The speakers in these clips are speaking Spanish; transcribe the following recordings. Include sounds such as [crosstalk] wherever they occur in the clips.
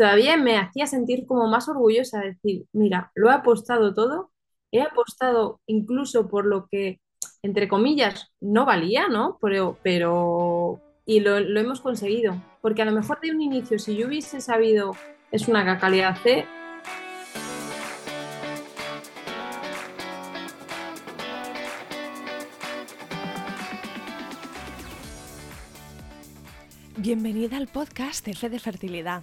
todavía me hacía sentir como más orgullosa, decir, mira, lo he apostado todo, he apostado incluso por lo que, entre comillas, no valía, ¿no? Pero, pero y lo, hemos conseguido, porque a lo mejor de un inicio, si yo hubiese sabido, es una calidad C, Bienvenida al podcast de Fe de Fertilidad.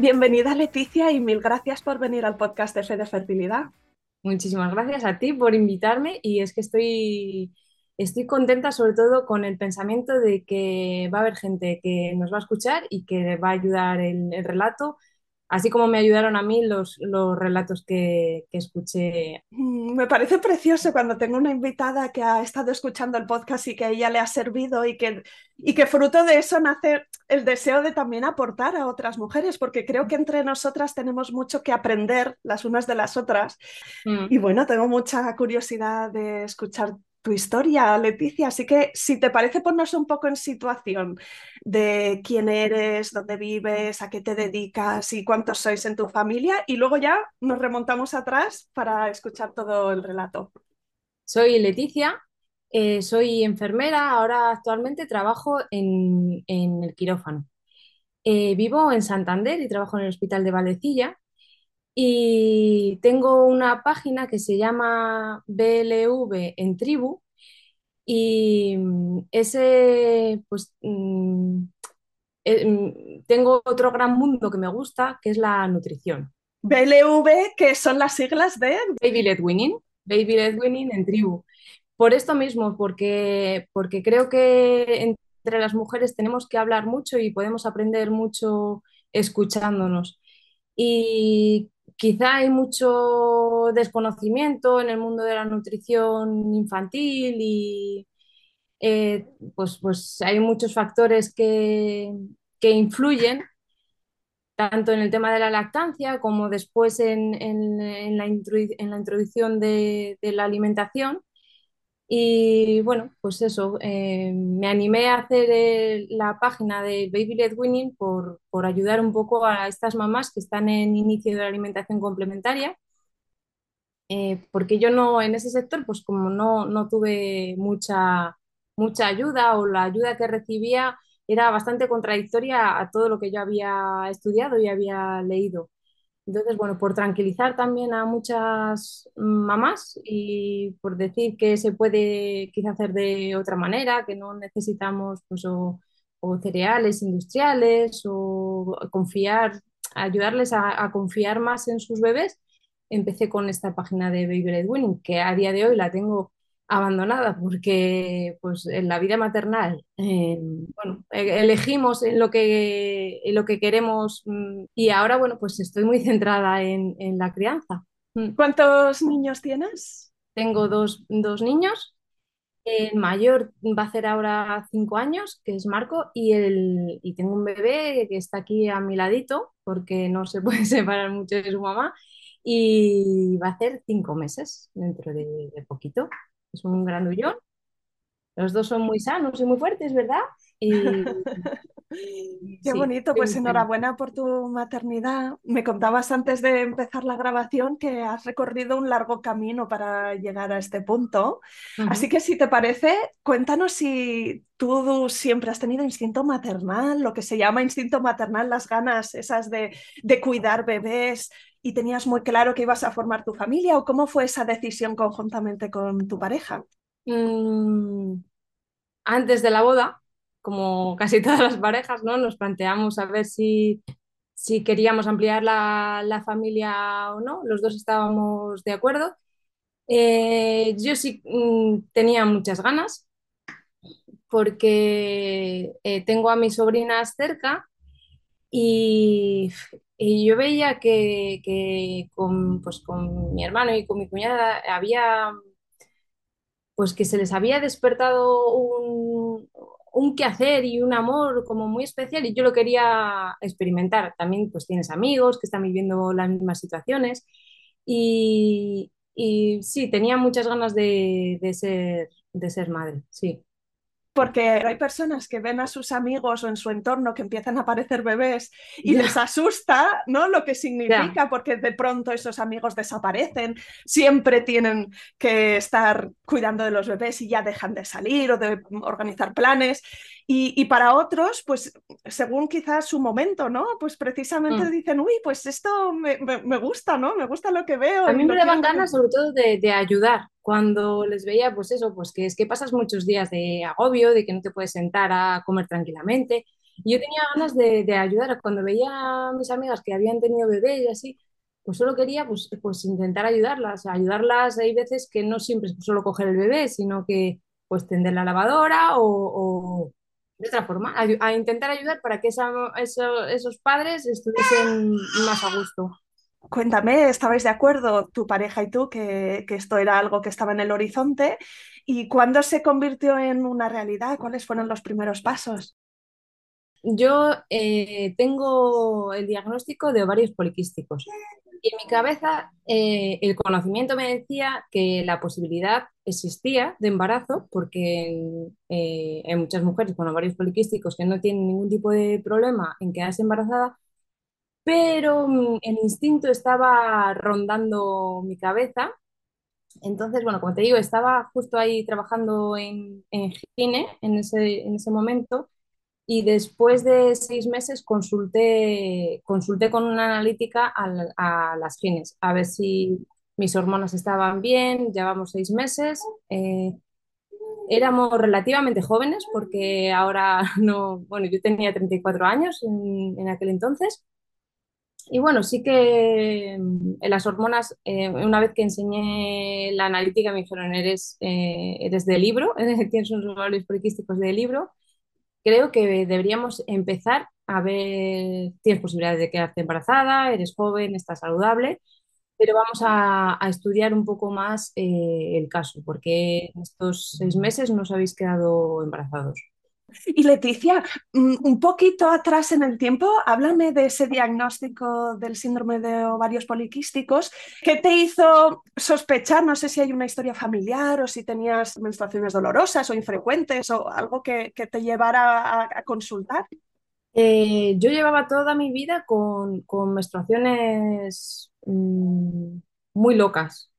Bienvenida Leticia y mil gracias por venir al podcast de de Fertilidad. Muchísimas gracias a ti por invitarme y es que estoy, estoy contenta sobre todo con el pensamiento de que va a haber gente que nos va a escuchar y que va a ayudar el, el relato así como me ayudaron a mí los, los relatos que, que, escuché. Mm, me parece precioso cuando tengo una invitada que ha estado escuchando el podcast y que a ella le ha servido y que, y que fruto de eso nace el deseo de también aportar a otras mujeres, porque creo que entre nosotras tenemos mucho que aprender las unas de las otras. Mm. Y bueno, tengo mucha curiosidad de escuchar tu historia, Leticia. Así que si te parece ponernos un poco en situación de quién eres, dónde vives, a qué te dedicas y cuántos sois en tu familia y luego ya nos remontamos atrás para escuchar todo el relato. Soy Leticia, eh, soy enfermera, ahora actualmente trabajo en, en el quirófano. Eh, vivo en Santander y trabajo en el Hospital de Valecilla y tengo una página que se llama BLV en tribu y mm, ese, pues, mm, eh, mm, tengo otro gran mundo que me gusta, que es la nutrición. BLV, que son las siglas de Baby Led Winning, Baby Led Winning en tribu. Por esto mismo, porque, porque creo que entre las mujeres tenemos que hablar mucho y podemos aprender mucho escuchándonos. Y Quizá hay mucho desconocimiento en el mundo de la nutrición infantil y eh, pues, pues hay muchos factores que, que, influyen tanto en el tema de la lactancia como después en, en, en, la, en la, introducción de, de la alimentación y bueno, pues eso, eh, me animé a hacer la página de Baby Led Winning por, por, ayudar un poco a estas mamás que están en inicio de la alimentación complementaria, eh, porque yo no, en ese sector, pues como no, no tuve mucha, mucha ayuda o la ayuda que recibía era bastante contradictoria a todo lo que yo había estudiado y había leído. Entonces, bueno, por tranquilizar también a muchas mamás y por decir que se puede quizá hacer de otra manera, que no necesitamos pues, o, cereales industriales o confiar, ayudarles a, confiar más en sus bebés, empecé con esta página de Baby Led Winning, que a día de hoy la tengo abandonada porque pues en la vida maternal eh, bueno, e- elegimos en lo que, en lo que queremos mm, y ahora bueno pues estoy muy centrada en, en la crianza. Mm. ¿Cuántos niños tienes? Tengo dos, dos niños, el mayor va a hacer ahora cinco años, que es Marco, y, el, y tengo un bebé que está aquí a mi ladito porque no se [laughs] puede separar mucho de su mamá y va a hacer cinco meses dentro de, de poquito. Es un grandullón los dos son muy sanos y muy fuertes, ¿verdad? Y, [laughs] Qué sí, bonito, pues enhorabuena por tu maternidad. Me contabas antes de empezar la grabación que has recorrido un largo camino para llegar a este punto. Así que si te parece, cuéntanos si tú siempre has tenido instinto maternal, lo que se llama instinto maternal, las ganas esas de, de cuidar bebés y tenías muy claro que ibas a formar tu familia o cómo fue esa decisión conjuntamente con tu pareja. Mm, antes de la boda, como casi [laughs] todas las parejas, ¿no? Nos planteamos a ver si, si queríamos ampliar la, la familia o no. Los dos estábamos de acuerdo. Eh, yo sí mm, tenía muchas ganas porque eh, tengo a mis sobrinas cerca Y, y yo veía que, que con, pues, con mi hermano y con mi cuñada había, pues que se les había despertado un, un quehacer y un amor como muy especial y yo lo quería experimentar. También pues tienes amigos que están viviendo las mismas situaciones y, y sí, tenía muchas ganas de, de ser, de ser madre, sí. Porque hay personas que ven a sus amigos o en su entorno que empiezan a aparecer bebés y les asusta, ¿no? Lo que significa, porque de pronto esos amigos desaparecen, siempre tienen que estar cuidando de los bebés y ya dejan de salir o de organizar planes. Y, y para otros, pues según quizás su momento, ¿no? Pues precisamente Mm. dicen, uy, pues esto me, me, me gusta, ¿no? Me gusta lo que veo A mí me daban ganas sobre todo de, de ayudar cuando les veía, pues eso, pues que es que pasas muchos días de agobio, de que no te puedes sentar a comer tranquilamente. Y yo tenía ganas de, de ayudar. Cuando veía a mis amigas que habían tenido bebé y así, pues solo quería pues, pues intentar ayudarlas. Ayudarlas, hay veces que no siempre es solo coger el bebé, sino que pues tender la lavadora o, o de otra forma, a, a intentar ayudar para que esa- eso- esos padres estuviesen más a gusto. Cuéntame, ¿estabais de acuerdo, tu pareja y tú, que, que esto era algo que estaba en el horizonte? ¿Y cuándo se convirtió en una realidad? ¿Cuáles fueron los primeros pasos? Yo eh, tengo el diagnóstico de ovarios poliquísticos y en mi cabeza eh, el conocimiento me decía que la posibilidad existía de embarazo porque eh, hay muchas mujeres con ovarios poliquísticos que no tienen ningún tipo de problema en quedarse embarazada, pero mm, el instinto estaba rondando mi cabeza. Entonces, bueno, como te digo, estaba justo ahí trabajando en, en en ese, en ese momento y después de seis meses consulté, consulté con una analítica al- a, las gines, a ver si mis hormonas estaban bien, llevamos seis meses. eh, éramos relativamente jóvenes porque ahora [laughs] no, bueno, yo tenía 34 años en, en aquel entonces. Y bueno, sí que mm, en las hormonas, eh, una vez que enseñé la analítica, me dijeron, eres, eh, eres de libro, [laughs] tienes unos ovarios poliquísticos de libro creo que deberíamos empezar a ver, tienes posibilidades de quedarte embarazada, eres joven, estás saludable, pero vamos a, estudiar un poco más eh, el caso, porque en estos seis meses no os habéis quedado embarazados. Y Leticia, mm, un poquito atrás en el tiempo, háblame de ese diagnóstico del síndrome de ovarios poliquísticos. ¿Qué te hizo sospechar? No sé si hay una historia familiar o si tenías menstruaciones dolorosas o infrecuentes o algo que, te llevara a, consultar. Eh, yo llevaba toda mi vida con, con menstruaciones mm, muy locas.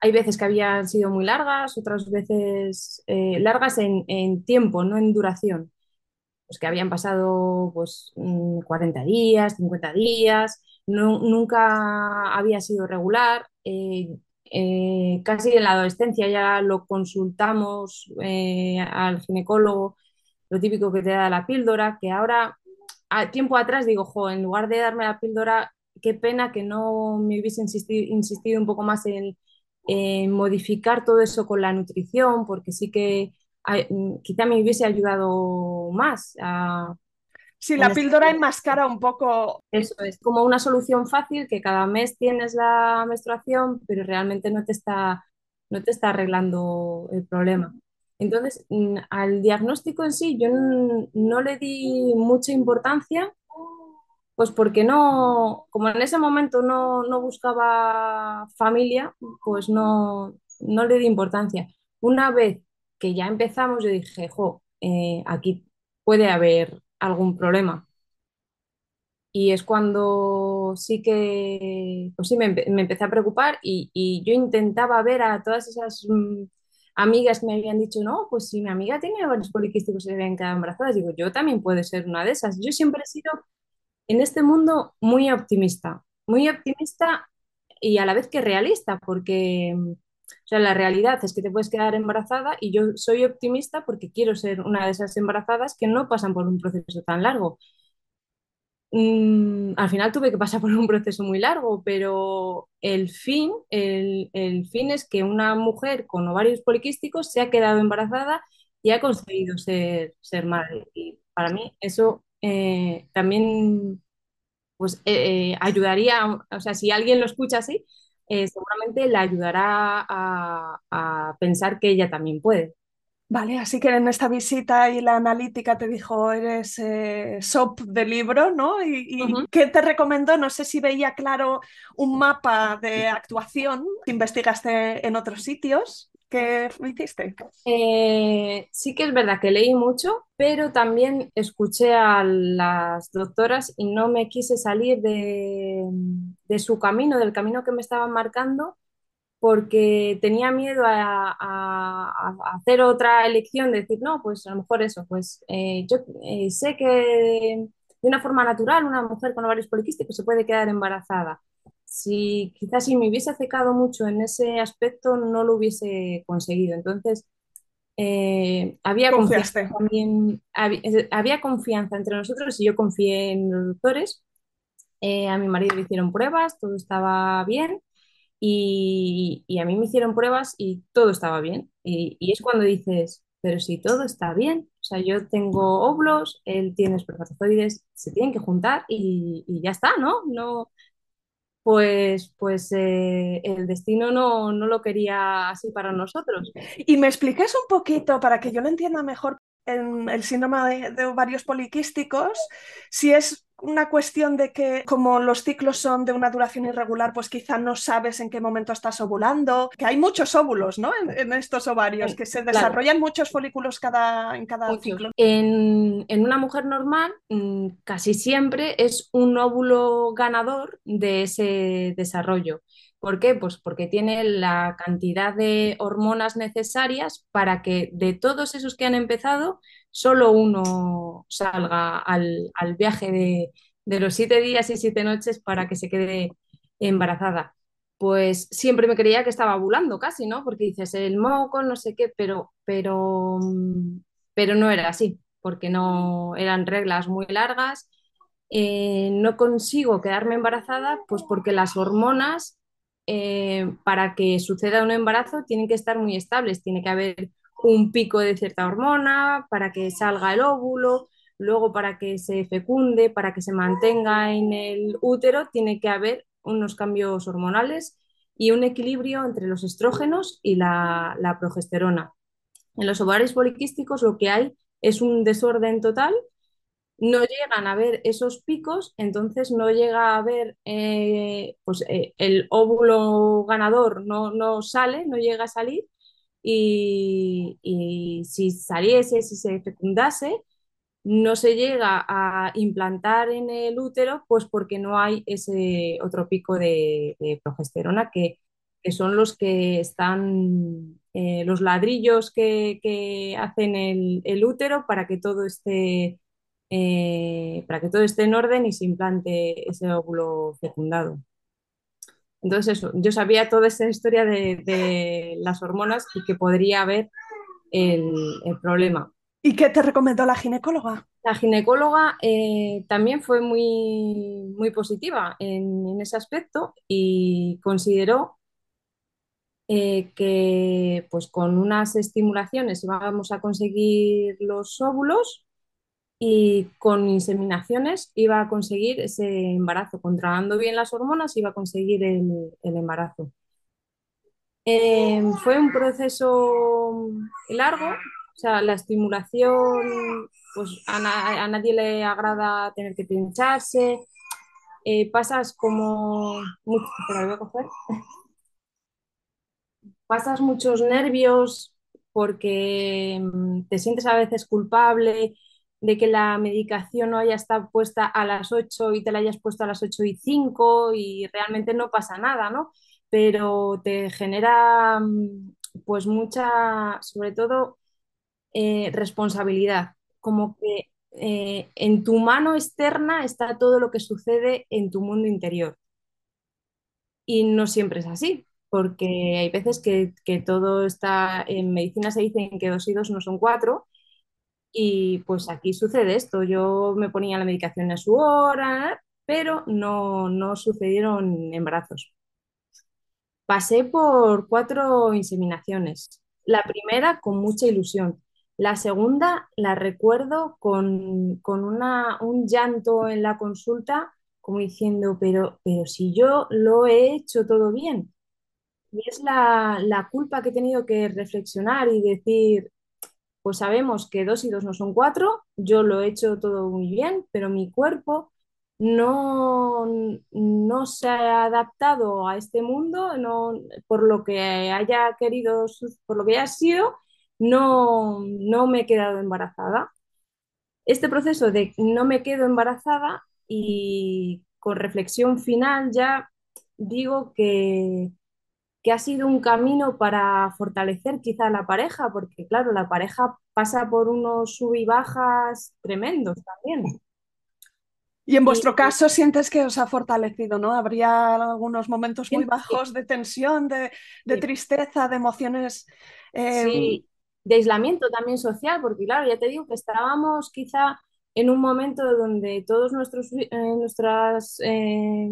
Hay veces que habían sido muy largas, otras veces eh, largas en, tiempo, no en duración. pues que habían pasado pues mm, 40 días, 50 días, nunca había sido regular. eh, eh, casi en la adolescencia ya lo consultamos al ginecólogo, lo típico que te da la píldora, que ahora, tiempo atrás digo, en lugar de darme la píldora, qué pena que no me hubiese insistido, insistido un poco más en, eh, modificar todo eso con la nutrición, porque sí que mm, quizá me hubiese ayudado más a, Si en la píldora enmascara un poco. eso es como una solución fácil que cada mes tienes la menstruación, pero realmente no te está, no te está arreglando el problema. Entonces, mm, al diagnóstico en sí, yo no le di mucha importancia, pues porque no, como en ese momento no, no buscaba familia, pues no, no le di importancia. Una vez que ya empezamos, yo dije, jo, eh, aquí puede haber algún problema. Y es cuando sí que, pues sí, me, empe- me empecé a preocupar y, y yo intentaba ver a todas esas mm, amigas que me habían dicho, no, pues si mi amiga tiene varios poliquísticos y se habían quedado embarazadas, digo, yo también puedo ser una de esas. Yo siempre he sido en este mundo muy optimista, muy optimista y a la vez que realista, porque mm, o sea, la realidad es que te puedes quedar embarazada y yo soy optimista porque quiero ser una de esas embarazadas que no pasan por un proceso tan largo. Mm, al final tuve que pasar por un proceso muy largo, pero el fin, el, el fin es que una mujer con ovarios poliquísticos se ha quedado embarazada y ha conseguido ser, ser madre. Y para mí eso eh, también pues, eh, eh, ayudaría, o sea, si alguien lo escucha así, seguramente le ayudará a, a pensar que ella también puede. Vale, así que en esta visita y la analítica te dijo, eres eh, SOP de libro, ¿no? ¿Y, qué te recomendó? No sé si veía claro un mapa de actuación, investigaste en otros sitios. ¿Qué hiciste? Eh, sí que es verdad que leí mucho, pero también escuché a las doctoras y no me quise salir de, de su camino, del camino que me estaban marcando, porque tenía miedo a, a- a hacer otra elección, decir, no, pues a lo mejor eso, pues eh, yo eh, sé que de una forma natural una mujer con ovarios poliquísticos se puede quedar embarazada. Si quizás si me hubiese acercado mucho en ese aspecto no lo hubiese conseguido. Entonces, eh, había confianza también, había, había confianza entre nosotros y yo confié en los doctores. Eh, a mi marido le hicieron pruebas, todo estaba bien y, y a mí me hicieron pruebas y todo estaba bien. Y, y es cuando dices, pero si todo está bien, o sea, yo tengo óvulos, él tiene espermatozoides, se tienen que juntar y, y ya está, ¿no? No, pues, pues eh, el destino no, no lo quería así para nosotros. Y me expliques un poquito para que yo lo entienda mejor en el síndrome de, de ovarios poliquísticos, si es una cuestión de que como los ciclos son de una duración irregular, pues quizá no sabes en qué momento estás ovulando, que hay muchos óvulos, ¿no? En, en estos ovarios, que se claro, desarrollan muchos folículos cada, en cada muchos. ciclo. En, en una mujer normal, mm, casi siempre es un óvulo ganador de ese desarrollo. ¿Por qué? Pues porque tiene la cantidad de hormonas necesarias para que de todos esos que han empezado, solo uno salga al, al viaje de, de los siete días y siete noches para que se quede embarazada. Pues siempre me creía que estaba ovulando casi, ¿no? Porque dices el moco, no sé qué, pero, pero, mm, pero no era así, porque no eran reglas muy largas. Eh, no consigo quedarme embarazada, pues porque las hormonas, eh, para que suceda un embarazo, tienen que estar muy estables. Tiene que haber un pico de cierta hormona para que salga el óvulo, luego para que se fecunde, para que se mantenga en el útero, tiene que haber unos cambios hormonales y un equilibrio entre los estrógenos y la, la progesterona. En los ovarios poliquísticos lo que hay es un desorden total, no llegan a ver esos picos, entonces no llega a ver, eh, pues eh, el óvulo ganador no, no sale, no llega a salir y, y si saliese, si se fecundase, no se llega a implantar en el útero, pues porque no hay ese otro pico de, progesterona que, que son los que están, eh, los ladrillos que, que hacen el, el útero para que todo esté, eh, para que todo esté en orden y se implante ese óvulo fecundado. Entonces eso, yo sabía toda esa historia de, de las hormonas y que podría haber el, el problema. ¿Y qué te recomendó la ginecóloga? La ginecóloga eh, también fue muy, muy positiva en, en ese aspecto y consideró eh, que pues con unas estimulaciones íbamos a conseguir los óvulos y con inseminaciones iba a conseguir ese embarazo. Controlando bien las hormonas iba a conseguir el, el embarazo. Eh, fue un proceso largo, o sea, la estimulación, pues a, na- a nadie le agrada tener que pincharse, eh, pasas como, voy a coger. pasas muchos nervios porque mm, te sientes a veces culpable de que la medicación no haya estado puesta a las 8 y te la hayas puesto a las 8 y 5 y realmente no pasa nada, ¿no? Pero te genera mm, pues mucha, sobre todo, eh, responsabilidad, como que eh, en tu mano externa está todo lo que sucede en tu mundo interior. Y no siempre es así, porque hay veces que, que todo está, en medicina se dicen que dos y dos no son cuatro, y pues aquí sucede esto. Yo me ponía la medicación a su hora, pero no, no sucedieron embarazos. Pasé por cuatro inseminaciones. La primera con mucha ilusión. La segunda la recuerdo con, con una, un llanto en la consulta, como diciendo, pero, pero si yo lo he hecho todo bien. Y es la, la culpa que he tenido que reflexionar y decir, pues sabemos que dos y dos no son cuatro, yo lo he hecho todo muy bien, pero mi cuerpo no, no se ha adaptado a este mundo, no, por lo que haya querido, por lo que haya sido, no, no me he quedado embarazada. Este proceso de no me quedo embarazada y con reflexión final ya digo que que ha sido un camino para fortalecer quizá la pareja, porque claro, la pareja pasa por unos sub y bajas tremendos también. Y en Y vuestro caso sientes que os ha fortalecido, ¿no? Habría algunos momentos muy bajos de tensión, de, de sí, tristeza, de emociones. eh, sí, de aislamiento también social, porque claro, ya te digo que estábamos quizá en un momento donde todos nuestros eh, nuestras, eh,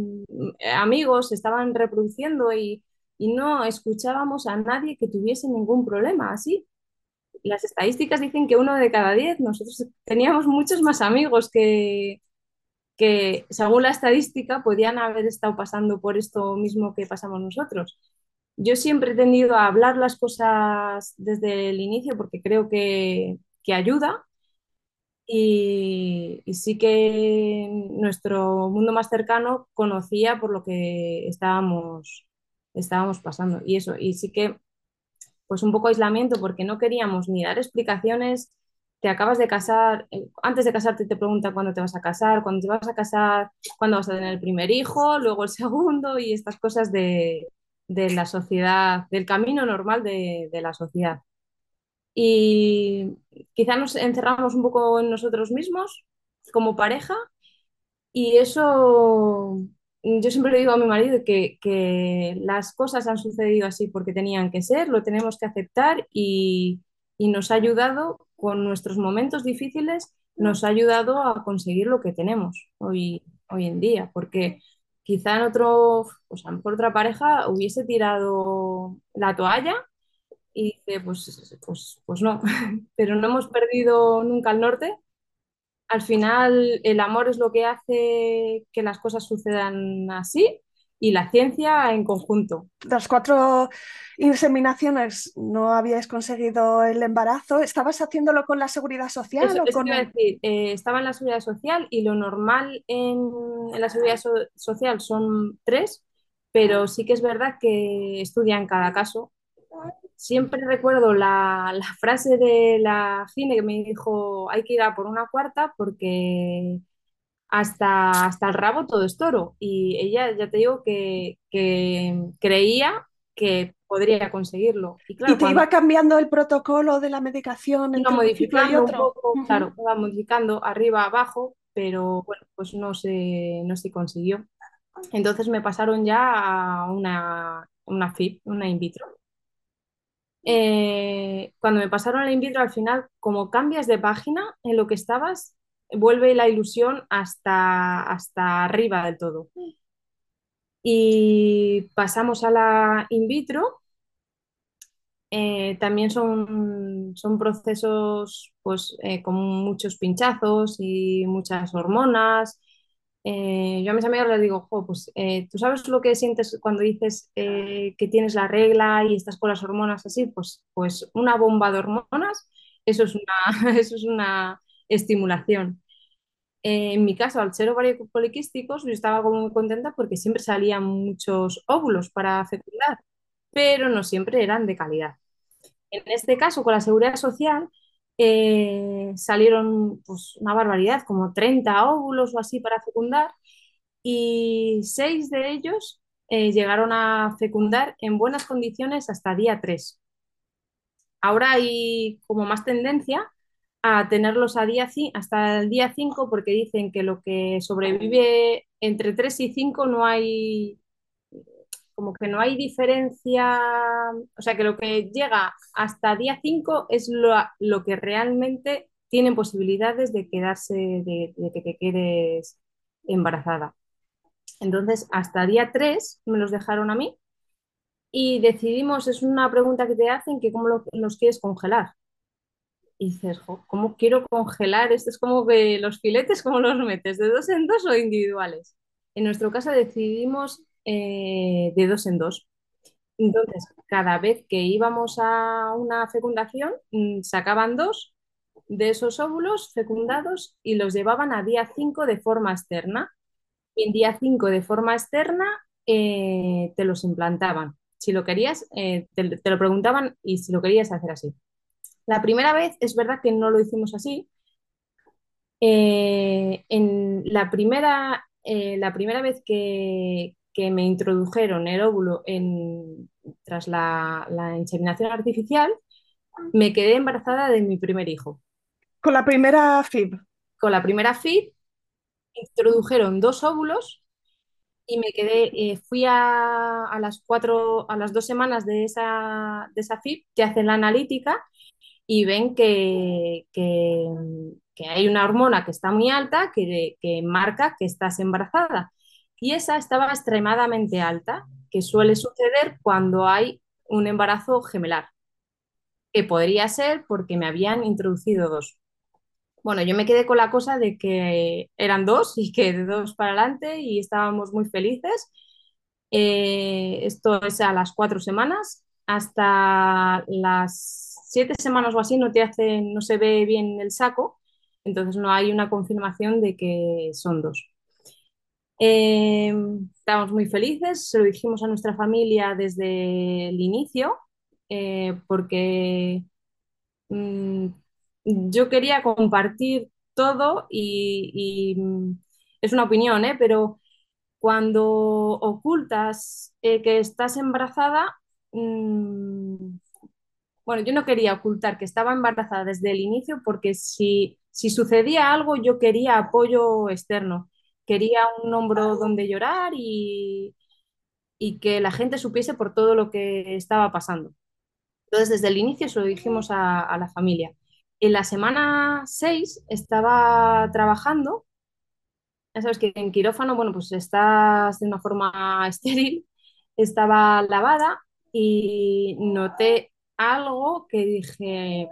amigos estaban reproduciendo y, y no escuchábamos a nadie que tuviese ningún problema así. Las estadísticas dicen que uno de cada diez, nosotros teníamos muchos más amigos que, que, según la estadística, podían haber estado pasando por esto mismo que pasamos nosotros. Yo siempre he tendido a hablar las cosas desde el inicio porque creo que, que ayuda y, y sí que nuestro mundo más cercano conocía por lo que estábamos, estábamos pasando. Y eso, y sí que pues un poco aislamiento porque no queríamos ni dar explicaciones. Te acabas de casar, eh, antes de casarte te preguntan cuándo te vas a casar, cuándo te vas a casar, cuándo vas a tener el primer hijo, luego el [laughs] segundo y estas cosas de, de la sociedad, del camino normal de, de la sociedad. Y quizá nos encerramos un poco en nosotros mismos como pareja y eso, yo siempre le digo a mi marido que, que las cosas han sucedido así porque tenían que ser, lo tenemos que aceptar y, y nos ha ayudado con nuestros momentos difíciles, nos ha ayudado a conseguir lo que tenemos hoy, hoy en día, porque quizá en otro, pues a lo mejor otra pareja hubiese tirado la toalla y dice, pues, pues, pues no, [laughs] pero no hemos perdido nunca el norte al final, el amor es lo que hace que las cosas sucedan así y la ciencia en conjunto. las cuatro inseminaciones no habíais conseguido el embarazo. ¿Estabas haciéndolo con la seguridad social Eso, o eso con el... decir, eh, estaba en la seguridad social y lo normal en, en la seguridad so- social son tres, pero sí que es verdad que estudian cada caso. Siempre recuerdo la, la frase de la gine que me dijo, hay que ir a por una cuarta porque hasta, hasta el rabo todo es toro. Y ella, ya te digo, que, que creía que podría conseguirlo. Y Y claro, te cuando iba cambiando el protocolo de la medicación iba un y modificando un otro. poco, Ujú. claro, iba modificando arriba, abajo, pero bueno, pues no se, no se consiguió. Entonces me pasaron ya a una, una FIP, una in vitro. Eh, cuando me pasaron la in vitro, al final, como cambias de página en lo que estabas, vuelve la ilusión hasta, hasta arriba del todo. Y pasamos a la in vitro Eh, también son, son procesos pues, eh, con muchos pinchazos y muchas hormonas. Eh, yo a mis amigas les digo, "Jo, pues eh, tú sabes lo que sientes cuando dices eh, que tienes la regla y estás con las hormonas así, pues, pues una bomba de hormonas, eso es una, [laughs] eso es una estimulación. En mi caso, al ser ovarios poliquísticos, yo estaba como muy contenta porque siempre salían muchos óvulos para fecundar, pero no siempre eran de calidad. En este caso, con la seguridad social, eh, salieron pues, una barbaridad, como 30 óvulos o así para fecundar, y seis de ellos eh, llegaron a fecundar en buenas condiciones hasta día 3. Ahora hay como más tendencia a tenerlos a día, hasta el día 5 porque dicen que lo que sobrevive entre 3 y 5 no hay, como que no hay diferencia, o sea que lo que llega hasta día 5 es lo, lo que realmente tienen posibilidades de quedarse, de, que te quedes embarazada. Entonces, hasta día 3 me los dejaron a mí y decidimos, es una pregunta que te hacen, que cómo lo, los quieres congelar. Y dices, ¿cómo quiero congelar? Esto es como que los filetes, ¿cómo los metes? ¿De dos en dos o individuales? En nuestro caso decidimos eh, de dos en dos. Entonces, cada vez que íbamos a una fecundación, mm, sacaban dos de esos óvulos fecundados y los llevaban a día 5 de forma externa. Y en día 5 de forma externa eh, te los implantaban. Si lo querías, eh, te, lo preguntaban y si lo querías hacer así. La primera vez es verdad que no lo hicimos así. En la primera, la primera vez que, que, me introdujeron el óvulo en, tras la, la, inseminación artificial, me quedé embarazada de mi primer hijo. ¿Con la primera FIB? Con la primera FIB introdujeron dos óvulos y me quedé, eh, fui a, a, las cuatro, a las dos semanas de esa, de esa FIB, que hacen la analítica, y ven que, que, que, hay una hormona que está muy alta que, que, marca que estás embarazada. Y esa estaba extremadamente alta, que suele suceder cuando hay un embarazo gemelar, que podría ser porque me habían introducido dos. Bueno, yo me quedé con la cosa de que eran dos y que de dos para adelante y estábamos muy felices. Eh, esto es a las cuatro semanas. Hasta las siete semanas o así no te hacen, no se ve bien el saco, entonces no hay una confirmación de que son dos. Eh, estamos muy felices, se lo dijimos a nuestra familia desde el inicio, eh, porque mmm, yo quería compartir todo y, y es una opinión, ¿eh? pero cuando ocultas eh, que estás embarazada, mmm, bueno, yo no quería ocultar que estaba embarazada desde el inicio porque si, si sucedía algo yo quería apoyo externo, quería un hombro donde llorar y, y que la gente supiese por todo lo que estaba pasando. Entonces, desde el inicio se lo dijimos a, la familia. En la semana 6 estaba trabajando, ya sabes que en quirófano, bueno, pues estás de una forma [laughs] estéril, estaba lavada y noté algo que dije,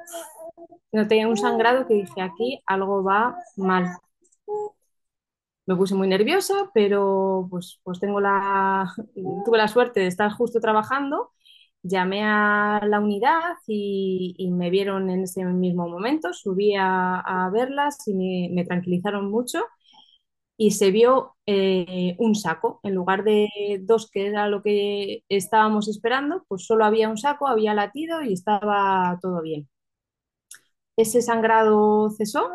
noté un sangrado que dije, aquí algo va mal. Me puse muy nerviosa, pero pues, pues tengo la, tuve la suerte de estar justo trabajando. Llamé a la unidad y, y me vieron en ese mismo momento, subí a, verlas y me, me tranquilizaron mucho y se vio eh, un saco. En lugar de dos, que era lo que estábamos esperando, pues solo había un saco, había latido y estaba todo bien. Ese sangrado cesó,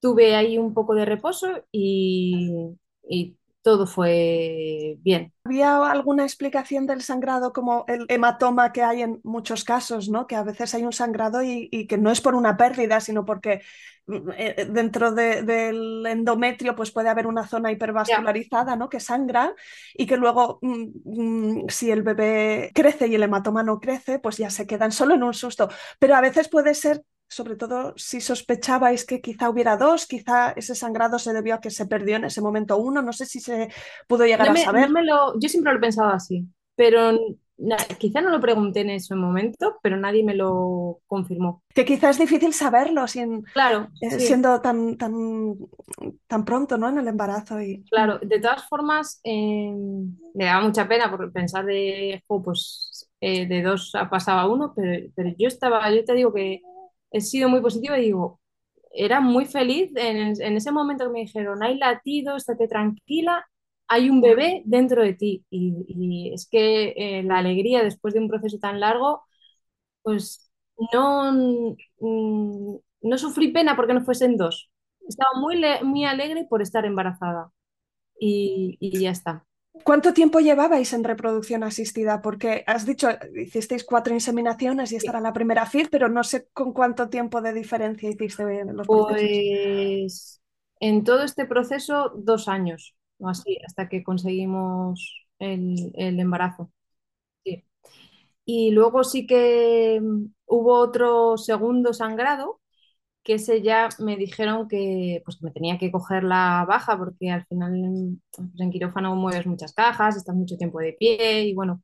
tuve ahí un poco de reposo y, todo fue bien. ¿Había alguna explicación del sangrado como el hematoma que hay en muchos casos, ¿no? que a veces hay un sangrado y, que no es por una pérdida, sino porque eh, dentro de, del endometrio pues puede haber una zona hipervascularizada ¿no? que sangra y que luego mmm, si el bebé crece y el hematoma no crece, pues ya se quedan solo en un susto. Pero a veces puede ser sobre todo si sospechabais que quizá hubiera dos, quizá ese sangrado se debió a que se perdió en ese momento uno, no sé si se pudo llegar no me, a saber. No me lo, yo siempre lo he pensado así, pero quizá no lo pregunté en ese momento, pero nadie me lo confirmó. Que quizás es difícil saberlo sin, claro, eh, siendo tan, tan, tan pronto ¿no? en el embarazo. Y... Claro, de todas formas, eh, me daba mucha pena por pensar de, pues eh, de dos ha pasado a uno, pero, pero yo estaba, yo te digo que he sido muy positiva y digo, era muy feliz en, ese momento que me dijeron, hay latido, estate tranquila, hay un bebé dentro de ti. Y, es que eh, la alegría después de un proceso tan largo, pues no, mm, no sufrí pena porque no fuesen dos. Estaba muy, muy alegre por estar embarazada. Y ya está. ¿Cuánto tiempo llevabais en reproducción asistida? Porque has dicho, hicisteis cuatro inseminaciones y esta era la primera FID, pero no sé con cuánto tiempo de diferencia hiciste los Pues en todo este proceso, dos años así, hasta que conseguimos el, embarazo. Y luego sí que hubo otro segundo sangrado, que ese ya me dijeron que, pues, me tenía que coger la baja, porque al final pues, en quirófano mueves muchas cajas, estás mucho tiempo de pie y bueno,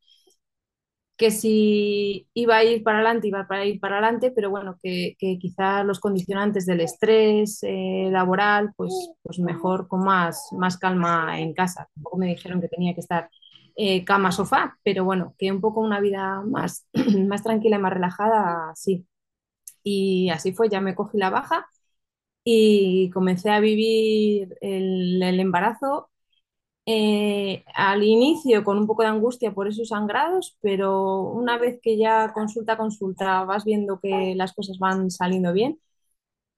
que si iba a ir para adelante, iba a ir para adelante, pero bueno, que, que quizás los condicionantes del estrés eh, laboral, pues, pues mejor con más, más calma en casa. Tampoco me dijeron que tenía que estar eh, cama, sofá, pero bueno, que un poco una vida más, [clears throat] más tranquila y más relajada, sí. Y así fue, ya me cogí la baja y comencé a vivir el, embarazo eh, al inicio con un poco de angustia por esos sangrados, pero una vez que ya consulta consulta vas viendo que las cosas van saliendo bien,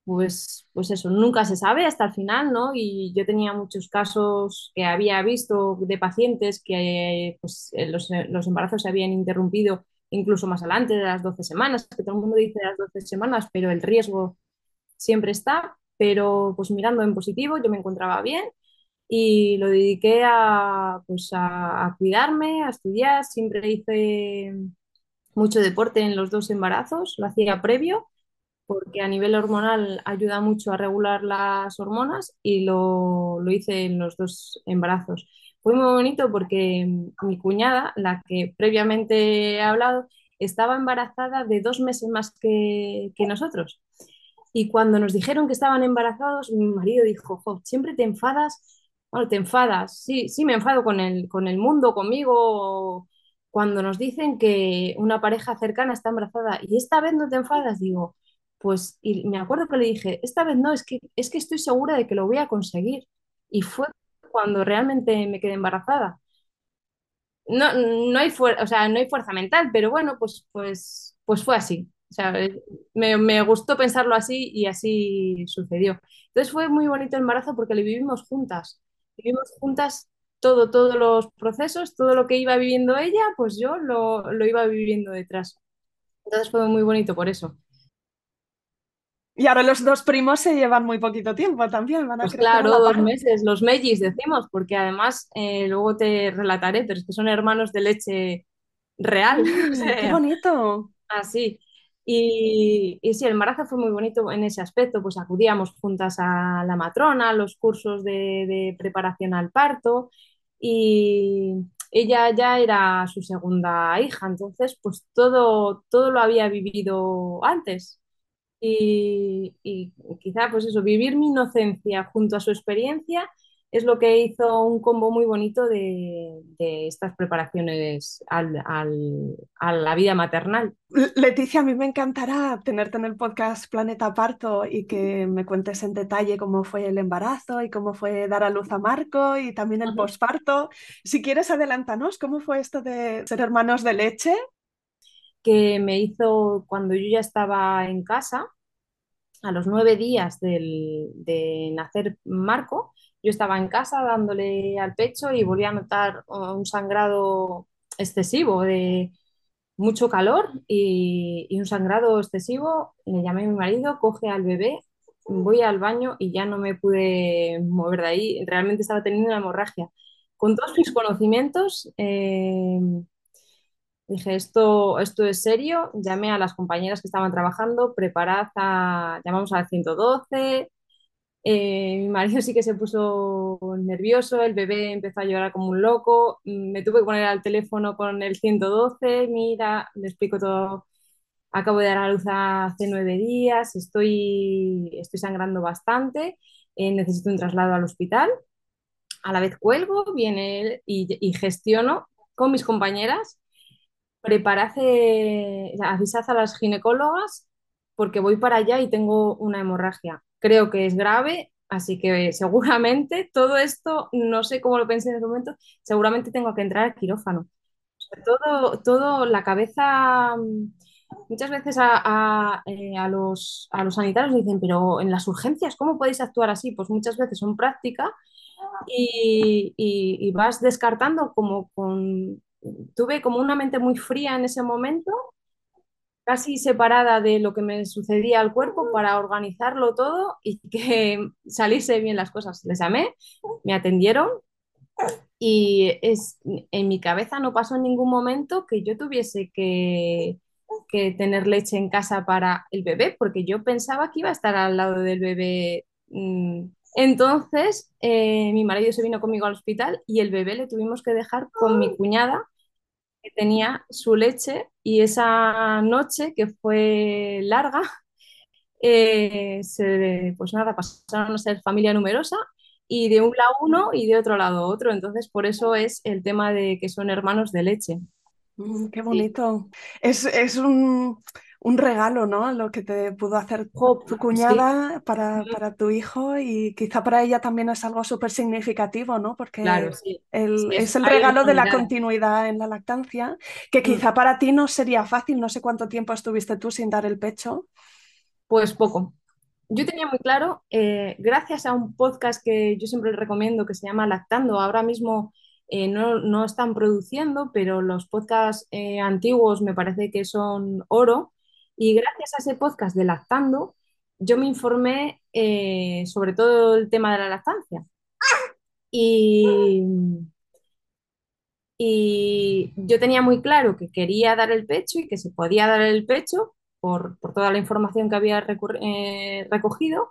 pues, pues eso, nunca se sabe hasta el final, ¿no? Y yo tenía muchos casos que había visto de pacientes que pues, los, los embarazos se habían interrumpido incluso más adelante de las 12 semanas, que todo el mundo dice las 12 semanas, pero el riesgo siempre está, pero pues mirando en positivo yo me encontraba bien y lo dediqué a, pues a, cuidarme, a estudiar. Siempre hice mucho deporte en los dos embarazos, lo hacía previo, porque a nivel hormonal ayuda mucho a regular las hormonas y lo, lo hice en los dos embarazos. Fue muy bonito porque mi cuñada, la que previamente he hablado, estaba embarazada de dos meses más que, que nosotros. Y cuando nos dijeron que estaban embarazados, mi marido dijo, siempre te enfadas bueno, te enfadas, sí, sí, me enfado con el, con el mundo, conmigo, cuando nos dicen que una pareja cercana está embarazada y esta vez no te enfadas, digo, pues, y me acuerdo que le dije, esta vez no, es que, es que estoy segura de que lo voy a conseguir. Y fue cuando realmente me quedé embarazada. No, no hay, o sea, no hay fuerza mental, pero bueno, pues, pues, pues fue así. O sea, me, me, gustó pensarlo así y así sucedió. Entonces fue muy bonito el embarazo porque lo vivimos juntas vivimos juntas todo, todos los procesos, todo lo que iba viviendo ella, pues yo lo, lo iba viviendo detrás. Entonces fue muy bonito por eso. Y ahora los dos primos se llevan muy poquito tiempo también, van a pues claro, dos meses, los mellis decimos, porque además eh, luego te relataré, pero es que son hermanos de leche real. [laughs] ¡Qué bonito! Así. Y, y, sí, el embarazo fue muy bonito en ese aspecto, pues acudíamos juntas a la matrona, a los cursos de, preparación al parto y ella ya era su segunda hija, entonces pues todo, todo lo había vivido antes. Y, y quizá pues eso, vivir mi inocencia junto a su experiencia es lo que hizo un combo muy bonito de, estas preparaciones al, a la vida maternal. Leticia, a mí me encantará tenerte en el podcast Planeta Parto y que me cuentes en detalle cómo fue el embarazo y cómo fue dar a luz a Marco y también el posparto. Si quieres, adelántanos, ¿cómo fue esto de ser hermanos de leche? Que me hizo cuando yo ya estaba en casa, a los nueve días de nacer Marco, yo estaba en casa dándole al pecho y volví a notar un sangrado excesivo de mucho calor y, un sangrado excesivo. Le llamé a mi marido, coge al bebé, voy al baño y ya no me pude mover de ahí. Realmente estaba teniendo una hemorragia. Con todos mis conocimientos, eh, dije, esto, esto es serio. Llamé a las compañeras que estaban trabajando, preparad llamamos al 112 Eh, mi marido [laughs] sí que se puso nervioso, el bebé empezó a llorar como un loco, me tuve que poner al teléfono con el 112, mira, le explico todo, acabo de dar a luz hace nueve días, estoy, estoy sangrando bastante, eh, necesito un traslado al hospital, a la vez cuelgo, viene él y, y gestiono con mis compañeras, preparad, eh, avisad a las ginecólogas porque voy para allá y tengo una hemorragia. Creo que es grave, así que seguramente todo esto, no sé cómo lo pensé en ese momento, seguramente tengo que entrar al quirófano. Todo, todo, la cabeza, mm, muchas veces eh, a los, a los sanitarios dicen, pero en las urgencias, ¿cómo podéis actuar así? Pues muchas veces son práctica y- y vas descartando como con... Tuve como una mente muy fría en ese momento casi separada de lo que me sucedía al cuerpo para organizarlo todo y que [laughs] saliese bien las cosas. Les llamé, me atendieron y es, en mi cabeza no pasó en ningún momento que yo tuviese que, que tener leche en casa para el bebé, porque yo pensaba que iba a estar al lado del bebé. mm. Entonces, eh, mi marido se vino conmigo al hospital y el bebé le tuvimos que dejar con mi cuñada que tenía su leche y esa noche que fue larga, [laughs] eh, se, pues nada, pasaron a ser familia numerosa y de un lado uno y de otro lado otro. Entonces, por eso es el tema de que son hermanos de leche. Mm, qué Sí. bonito. Es, es un, un regalo, ¿no? Lo que te pudo hacer tu sí, cuñada para, para tu hijo y quizá para ella también es algo súper significativo, ¿no? claro, Porque sí. Sí, el- es es el regalo de la continuidad en la lactancia, que quizá para ti no sería fácil. No sé cuánto tiempo estuviste tú sin dar el pecho. Pues poco. Yo tenía muy claro, eh, gracias a un podcast que yo siempre recomiendo que se llama Lactando, ahora mismo eh, no, no están produciendo, pero los podcasts eh, antiguos me parece que son oro. Y gracias a ese podcast de Lactando, yo me informé eh, sobre todo el tema de la lactancia. Y, y yo tenía muy claro que quería dar el pecho y que se podía dar el pecho por, por toda la información que había eh, recogido.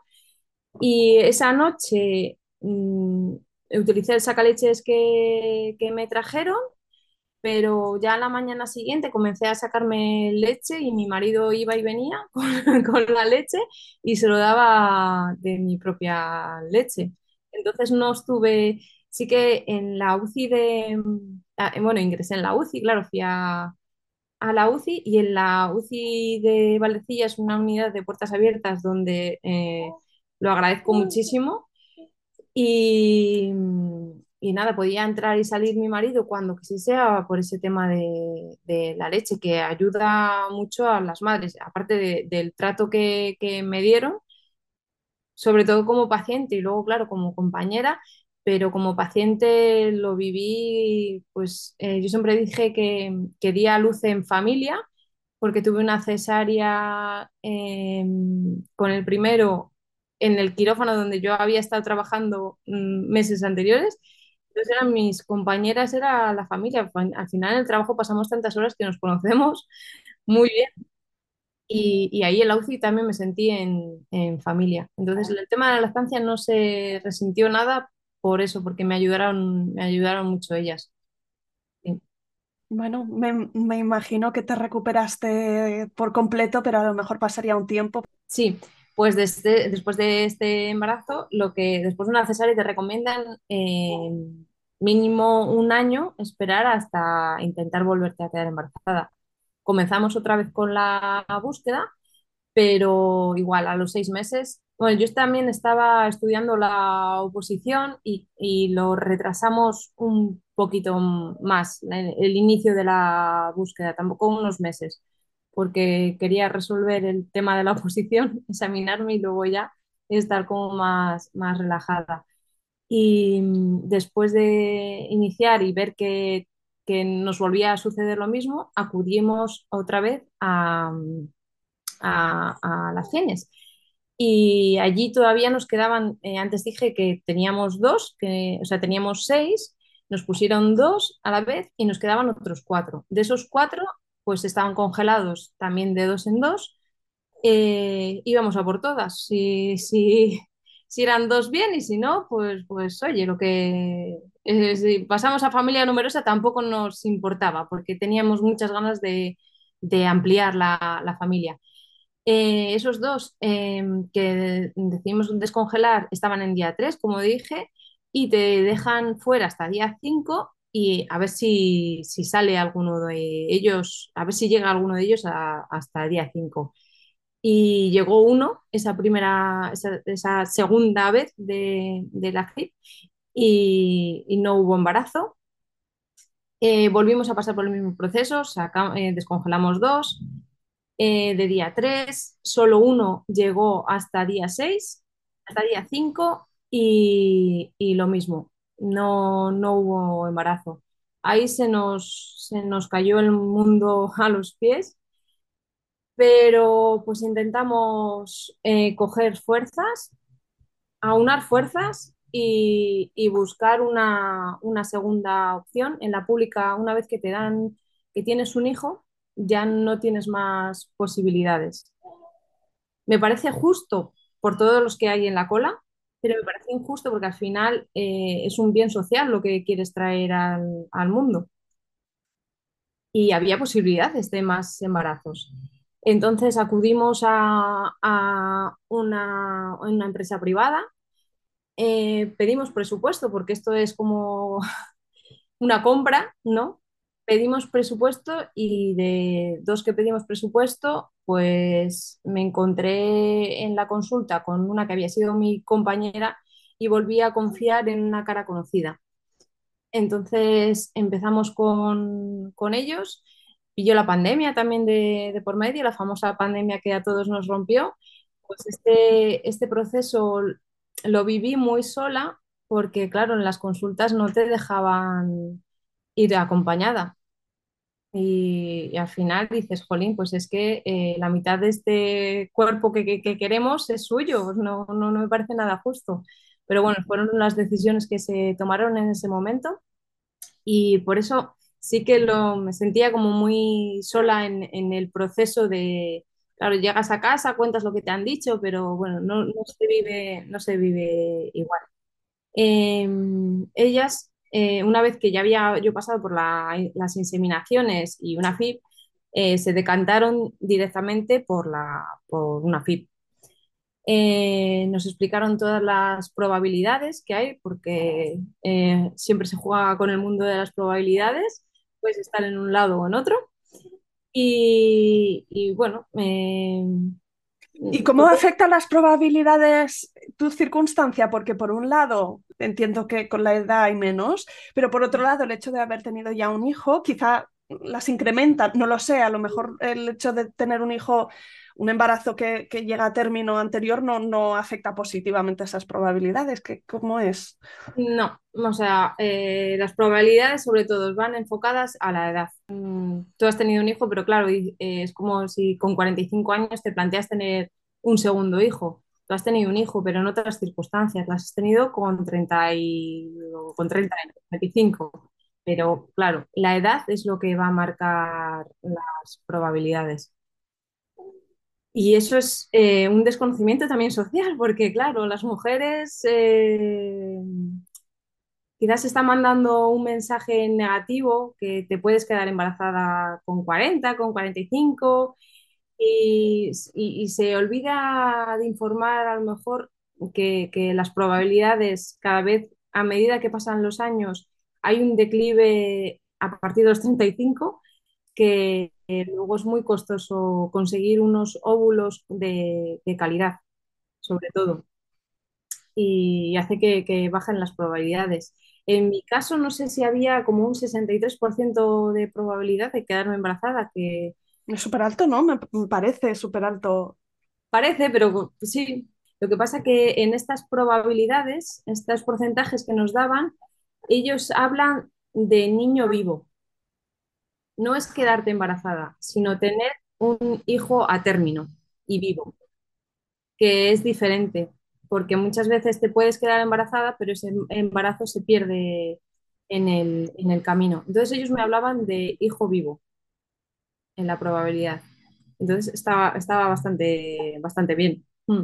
Y esa noche mm, utilicé el sacaleches que, que me trajeron, pero ya a la mañana siguiente comencé a sacarme leche y mi marido iba y venía [laughs] con, con la leche y se lo daba de mi propia leche. Entonces no estuve, sí que en la UCI de, mm, ah, bueno, ingresé en la UCI, claro, fui a, a la UCI y en la UCI de Valdecilla es una unidad de puertas abiertas donde eh, lo agradezco muchísimo y, y nada, podía entrar y salir mi marido cuando quisiese por ese tema de, de la leche que ayuda mucho a las madres, aparte de- del trato que, que me dieron sobre todo como paciente y luego, claro, como compañera, pero como paciente lo viví, pues eh, yo siempre dije que, que di a luz en familia, porque tuve una cesárea eh, con el primero en el quirófano donde yo había estado trabajando mm, meses anteriores. Entonces eran mis compañeras, era la familia. Al final en el trabajo pasamos tantas horas que nos conocemos muy bien y, y ahí en la UCI también me sentí en, en familia. Entonces, el tema de la lactancia no se resintió nada por eso, porque me ayudaron, me ayudaron mucho ellas. Bueno, me, me imagino que te recuperaste por completo, pero a lo mejor pasaría un tiempo. Sí, pues desde- después de este embarazo, lo que después de una cesárea te recomiendan eh, mínimo un año esperar hasta intentar volverte a quedar embarazada. Comenzamos otra vez con la búsqueda pero igual a los seis meses, bueno, yo también estaba estudiando la oposición y, y lo retrasamos un poquito más, el, inicio de la búsqueda, tampoco unos meses, porque quería resolver el tema de la [laughs] oposición, examinarme y luego ya estar como más, más relajada. Y mm, después de iniciar y ver que, que nos volvía a suceder lo mismo, acudimos otra vez a, a, a las genes. Y allí todavía nos quedaban, eh, antes dije que teníamos dos, que, o sea, teníamos seis, nos pusieron dos a la vez y nos quedaban otros cuatro. De esos cuatro, pues estaban congelados también de dos en dos. Eh, íbamos a por todas. Si, si, si eran dos bien y si no, pues, pues oye, lo que eh, si pasamos a familia numerosa tampoco nos importaba porque teníamos muchas ganas de, de ampliar la, la familia. Eh, esos dos eh, que decidimos descongelar estaban en día 3 como dije, y te dejan fuera hasta día 5 y a ver si, si sale alguno de ellos, a ver si llega alguno de ellos a- hasta día 5. Y llegó uno, esa primera, esa, segunda vez de, de la FIP y, y no hubo embarazo. Eh, volvimos a pasar por el mismo proceso, saca- eh, descongelamos dos, eh, de día 3 solo uno llegó hasta día 6 hasta día 5 y, y lo mismo, no, no hubo embarazo. Ahí se nos, se nos cayó el mundo [laughs] a los pies, pero pues intentamos eh, coger fuerzas, aunar fuerzas y, buscar una, una segunda opción. En la pública, una vez que te dan que tienes un hijo, ya no tienes más posibilidades. Me parece justo por todos los que hay en la cola, pero me parece injusto porque al final eh, es un bien social lo que quieres traer al, al mundo y había posibilidades de más embarazos. Entonces acudimos a, una, empresa privada, eh, pedimos presupuesto porque esto es como [laughs] una compra, ¿no? Pedimos presupuesto y de dos que pedimos presupuesto, pues me encontré en la consulta con una que había sido mi compañera y volví a confiar en una cara conocida. Entonces empezamos con ellos, pilló la pandemia también de, de por medio, la famosa pandemia que a todos nos rompió. Pues este, este proceso lo viví muy sola porque, claro, en las consultas no te dejaban ir acompañada. Y, y al final dices, jolín, pues es que eh, la mitad de este cuerpo que, que- que queremos es suyo, no, no, no me parece nada justo. Pero bueno, fueron las decisiones que se tomaron en ese momento y por eso sí que lo, me sentía como muy sola en, en el proceso de, claro, llegas a casa, cuentas lo que te han dicho, pero bueno, no, se vive, no se vive igual. Eh, ellas, eh, una vez que ya había yo pasado por la- las inseminaciones y una FIP, eh, se decantaron directamente por, la, por una FIP. Eh, nos explicaron todas las probabilidades que hay, porque siempre se juega con el mundo de las probabilidades, puedes estar en un lado o en otro. Y, y bueno, ¿Y cómo afectan las probabilidades tu circunstancia? Porque por un lado entiendo que con la edad hay menos, pero por otro lado el hecho de haber tenido ya un hijo quizá las incrementa, no lo sé, a lo mejor el hecho de tener un hijo, un embarazo que, llega a término anterior no, no afecta positivamente esas probabilidades. ¿Qué, ¿Cómo es? no, o sea, eh, las probabilidades sobre todo van enfocadas a la edad. Mm, tú has tenido un hijo, pero claro, eh, es como si con 45 años te planteas tener un segundo hijo. Tú has tenido un hijo, pero en otras circunstancias. Las has tenido con 30 y, con 30 años, 25. Pero claro, la edad es lo que va a marcar las probabilidades. Y eso es eh, un desconocimiento también social, porque claro, las mujeres eh, quizás está mandando un mensaje negativo que te puedes quedar embarazada con 40, con 45 y, y, y se olvida de informar a lo mejor que, que las probabilidades cada vez a medida que pasan los años hay un declive a partir de los 35 que eh, luego es muy costoso conseguir unos óvulos de, de calidad, sobre todo y hace que, que bajen las probabilidades. En mi caso, no sé si había como un 63% de probabilidad de quedarme embarazada, que Es súper alto, ¿no? Me, me parece súper alto. parece, pero sí. Lo que pasa que en estas probabilidades, estos porcentajes que nos daban, ellos hablan de niño vivo. No es quedarte embarazada, sino tener un hijo a término y vivo. que es diferente, porque muchas veces te puedes quedar embarazada, pero ese embarazo se pierde en el, en el camino. Entonces ellos me hablaban de hijo vivo en la probabilidad. Entonces estaba, estaba bastante, bastante bien. Mm.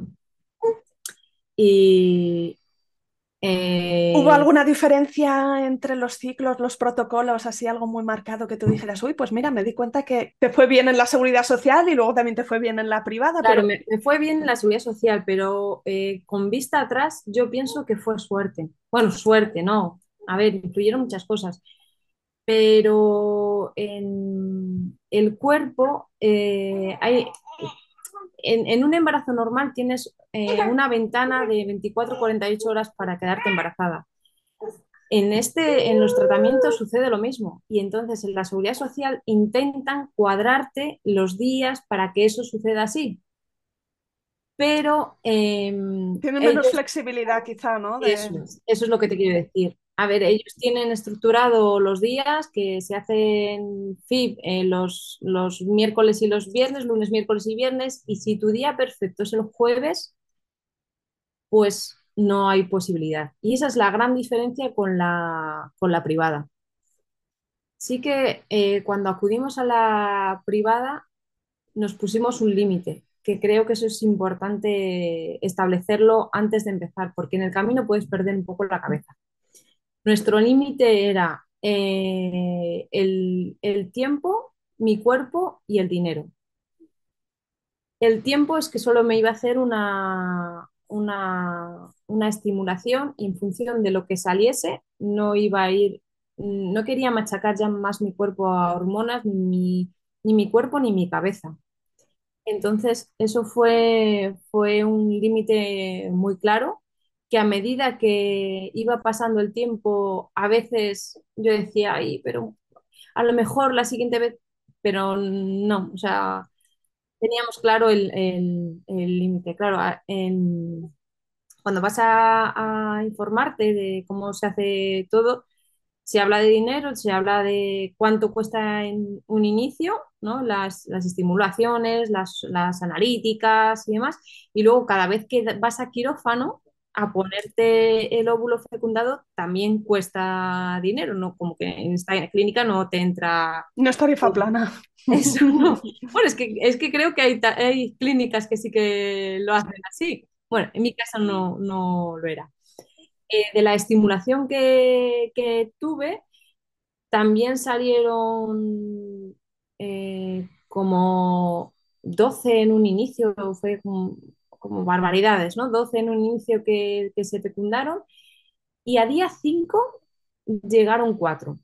Y ¿Hubo eh, alguna diferencia entre los ciclos, los protocolos, así algo muy marcado que tú dijeras, uy, pues mira, me di cuenta que te fue bien en la seguridad social y luego también te fue bien en la privada, claro, pero me, me fue bien en la seguridad social, pero eh, con vista atrás yo pienso que fue suerte. Bueno, suerte, no. A ver, influyeron muchas cosas, pero en el cuerpo eh, hay, en, en, un embarazo normal tienes eh, una ventana de 24-48 horas para quedarte embarazada. En, este, en los tratamientos sucede lo mismo y entonces en la seguridad social intentan cuadrarte los días para que eso suceda así. Pero eh, tienen menos ellos, flexibilidad quizá, ¿no? eso De... eso es lo que te quiero decir. A ver, ellos tienen estructurado los días que se hacen FIB eh, los, los miércoles y los viernes, lunes, miércoles y viernes, y si tu día perfecto es el jueves, pues no hay posibilidad. Y esa es la gran diferencia con la, con la privada. Sí que eh, cuando acudimos a la privada nos pusimos un límite, que creo que eso es importante establecerlo antes de empezar, porque en el camino puedes perder un poco la cabeza. Nuestro límite era eh, el, el tiempo, mi cuerpo y el dinero. El tiempo es que solo me iba a hacer una, una, una, estimulación y en función de lo que saliese no iba a ir, no quería machacar ya más mi cuerpo a hormonas, ni mi, ni mi cuerpo ni mi cabeza. Entonces, eso fue, fue un límite muy claro, que a medida que iba pasando el tiempo, a veces yo decía, ay, pero a lo mejor la siguiente vez, pero no, o sea, teníamos claro el límite. El, claro, cuando vas a, a, informarte de cómo se hace todo, se habla de dinero, se habla de cuánto cuesta en un inicio, ¿no? las, las estimulaciones, las, las, analíticas y demás, y luego cada vez que vas a quirófano a ponerte el óvulo fecundado también cuesta dinero, ¿no? Como que en esta clínica no te entra... No es tarifa plana. [laughs] Eso no. Bueno, es que, es que creo que hay, hay clínicas que sí que lo hacen así. Bueno, en mi casa no, no lo era. Eh, de la estimulación que, que, tuve, también salieron eh, como 12 en un inicio, fue como, barbaridades, ¿no? 12 en un inicio que, se fecundaron y a día 5 llegaron 4.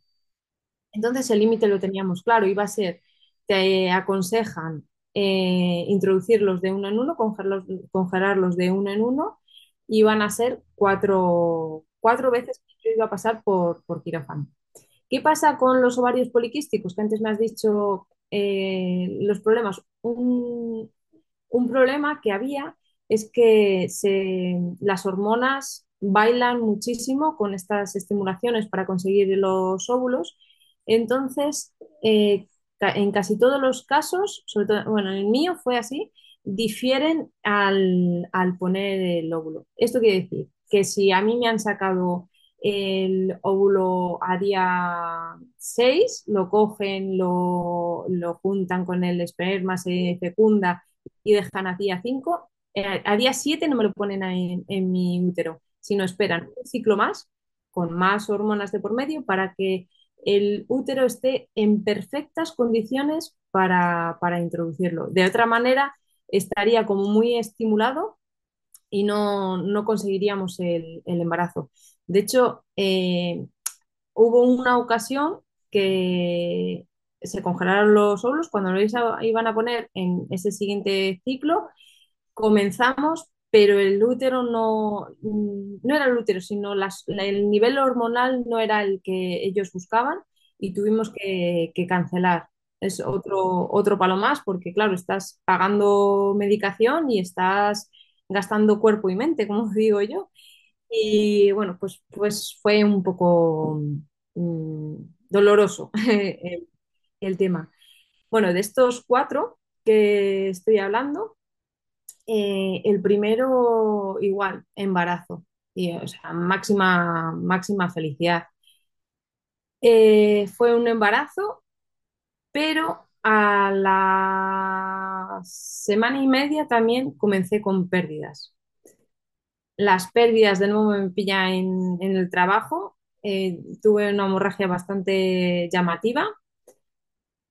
Entonces el límite lo teníamos claro, iba a ser, te aconsejan eh, introducirlos de uno en uno, congelarlos, congelarlos de uno en uno, y van a ser cuatro, cuatro veces que yo iba a pasar por, por. ¿Qué pasa con los ovarios poliquísticos? Que antes me has dicho eh, los problemas. Un, un, problema que había es que las hormonas bailan muchísimo con estas estimulaciones para conseguir los óvulos. Entonces, eh, en casi todos los casos, sobre todo, bueno, en el mío fue así, difieren al, al, poner el óvulo. Esto quiere decir que si a mí me han sacado el óvulo a día 6, lo cogen, lo, lo, juntan con el esperma, se fecunda y dejan a día 5, eh, a día 7 no me lo ponen en, mi útero, sino esperan un ciclo más con más hormonas de por medio para que el útero esté en perfectas condiciones para, para introducirlo. De otra manera, estaría como muy estimulado y no, no conseguiríamos el, el, embarazo. De hecho, eh, hubo una ocasión que se congelaron los óvulos cuando lo iban a poner en ese siguiente ciclo. Comenzamos, pero el útero no, no era el útero, sino las, el nivel hormonal no era el que ellos buscaban y tuvimos que, cancelar es otro, otro palo más, porque claro, estás pagando medicación y estás gastando cuerpo y mente, como [laughs] digo yo. Y bueno, pues, pues fue un poco mmm, doloroso [laughs] el, el, tema. Bueno, de estos cuatro que estoy hablando, eh, el primero igual, embarazo, y, o sea, máxima, máxima felicidad. Eh, fue un embarazo pero a la semana y media también comencé con pérdidas. las pérdidas de nuevo me pillan en, en el trabajo. Eh, tuve una hemorragia bastante llamativa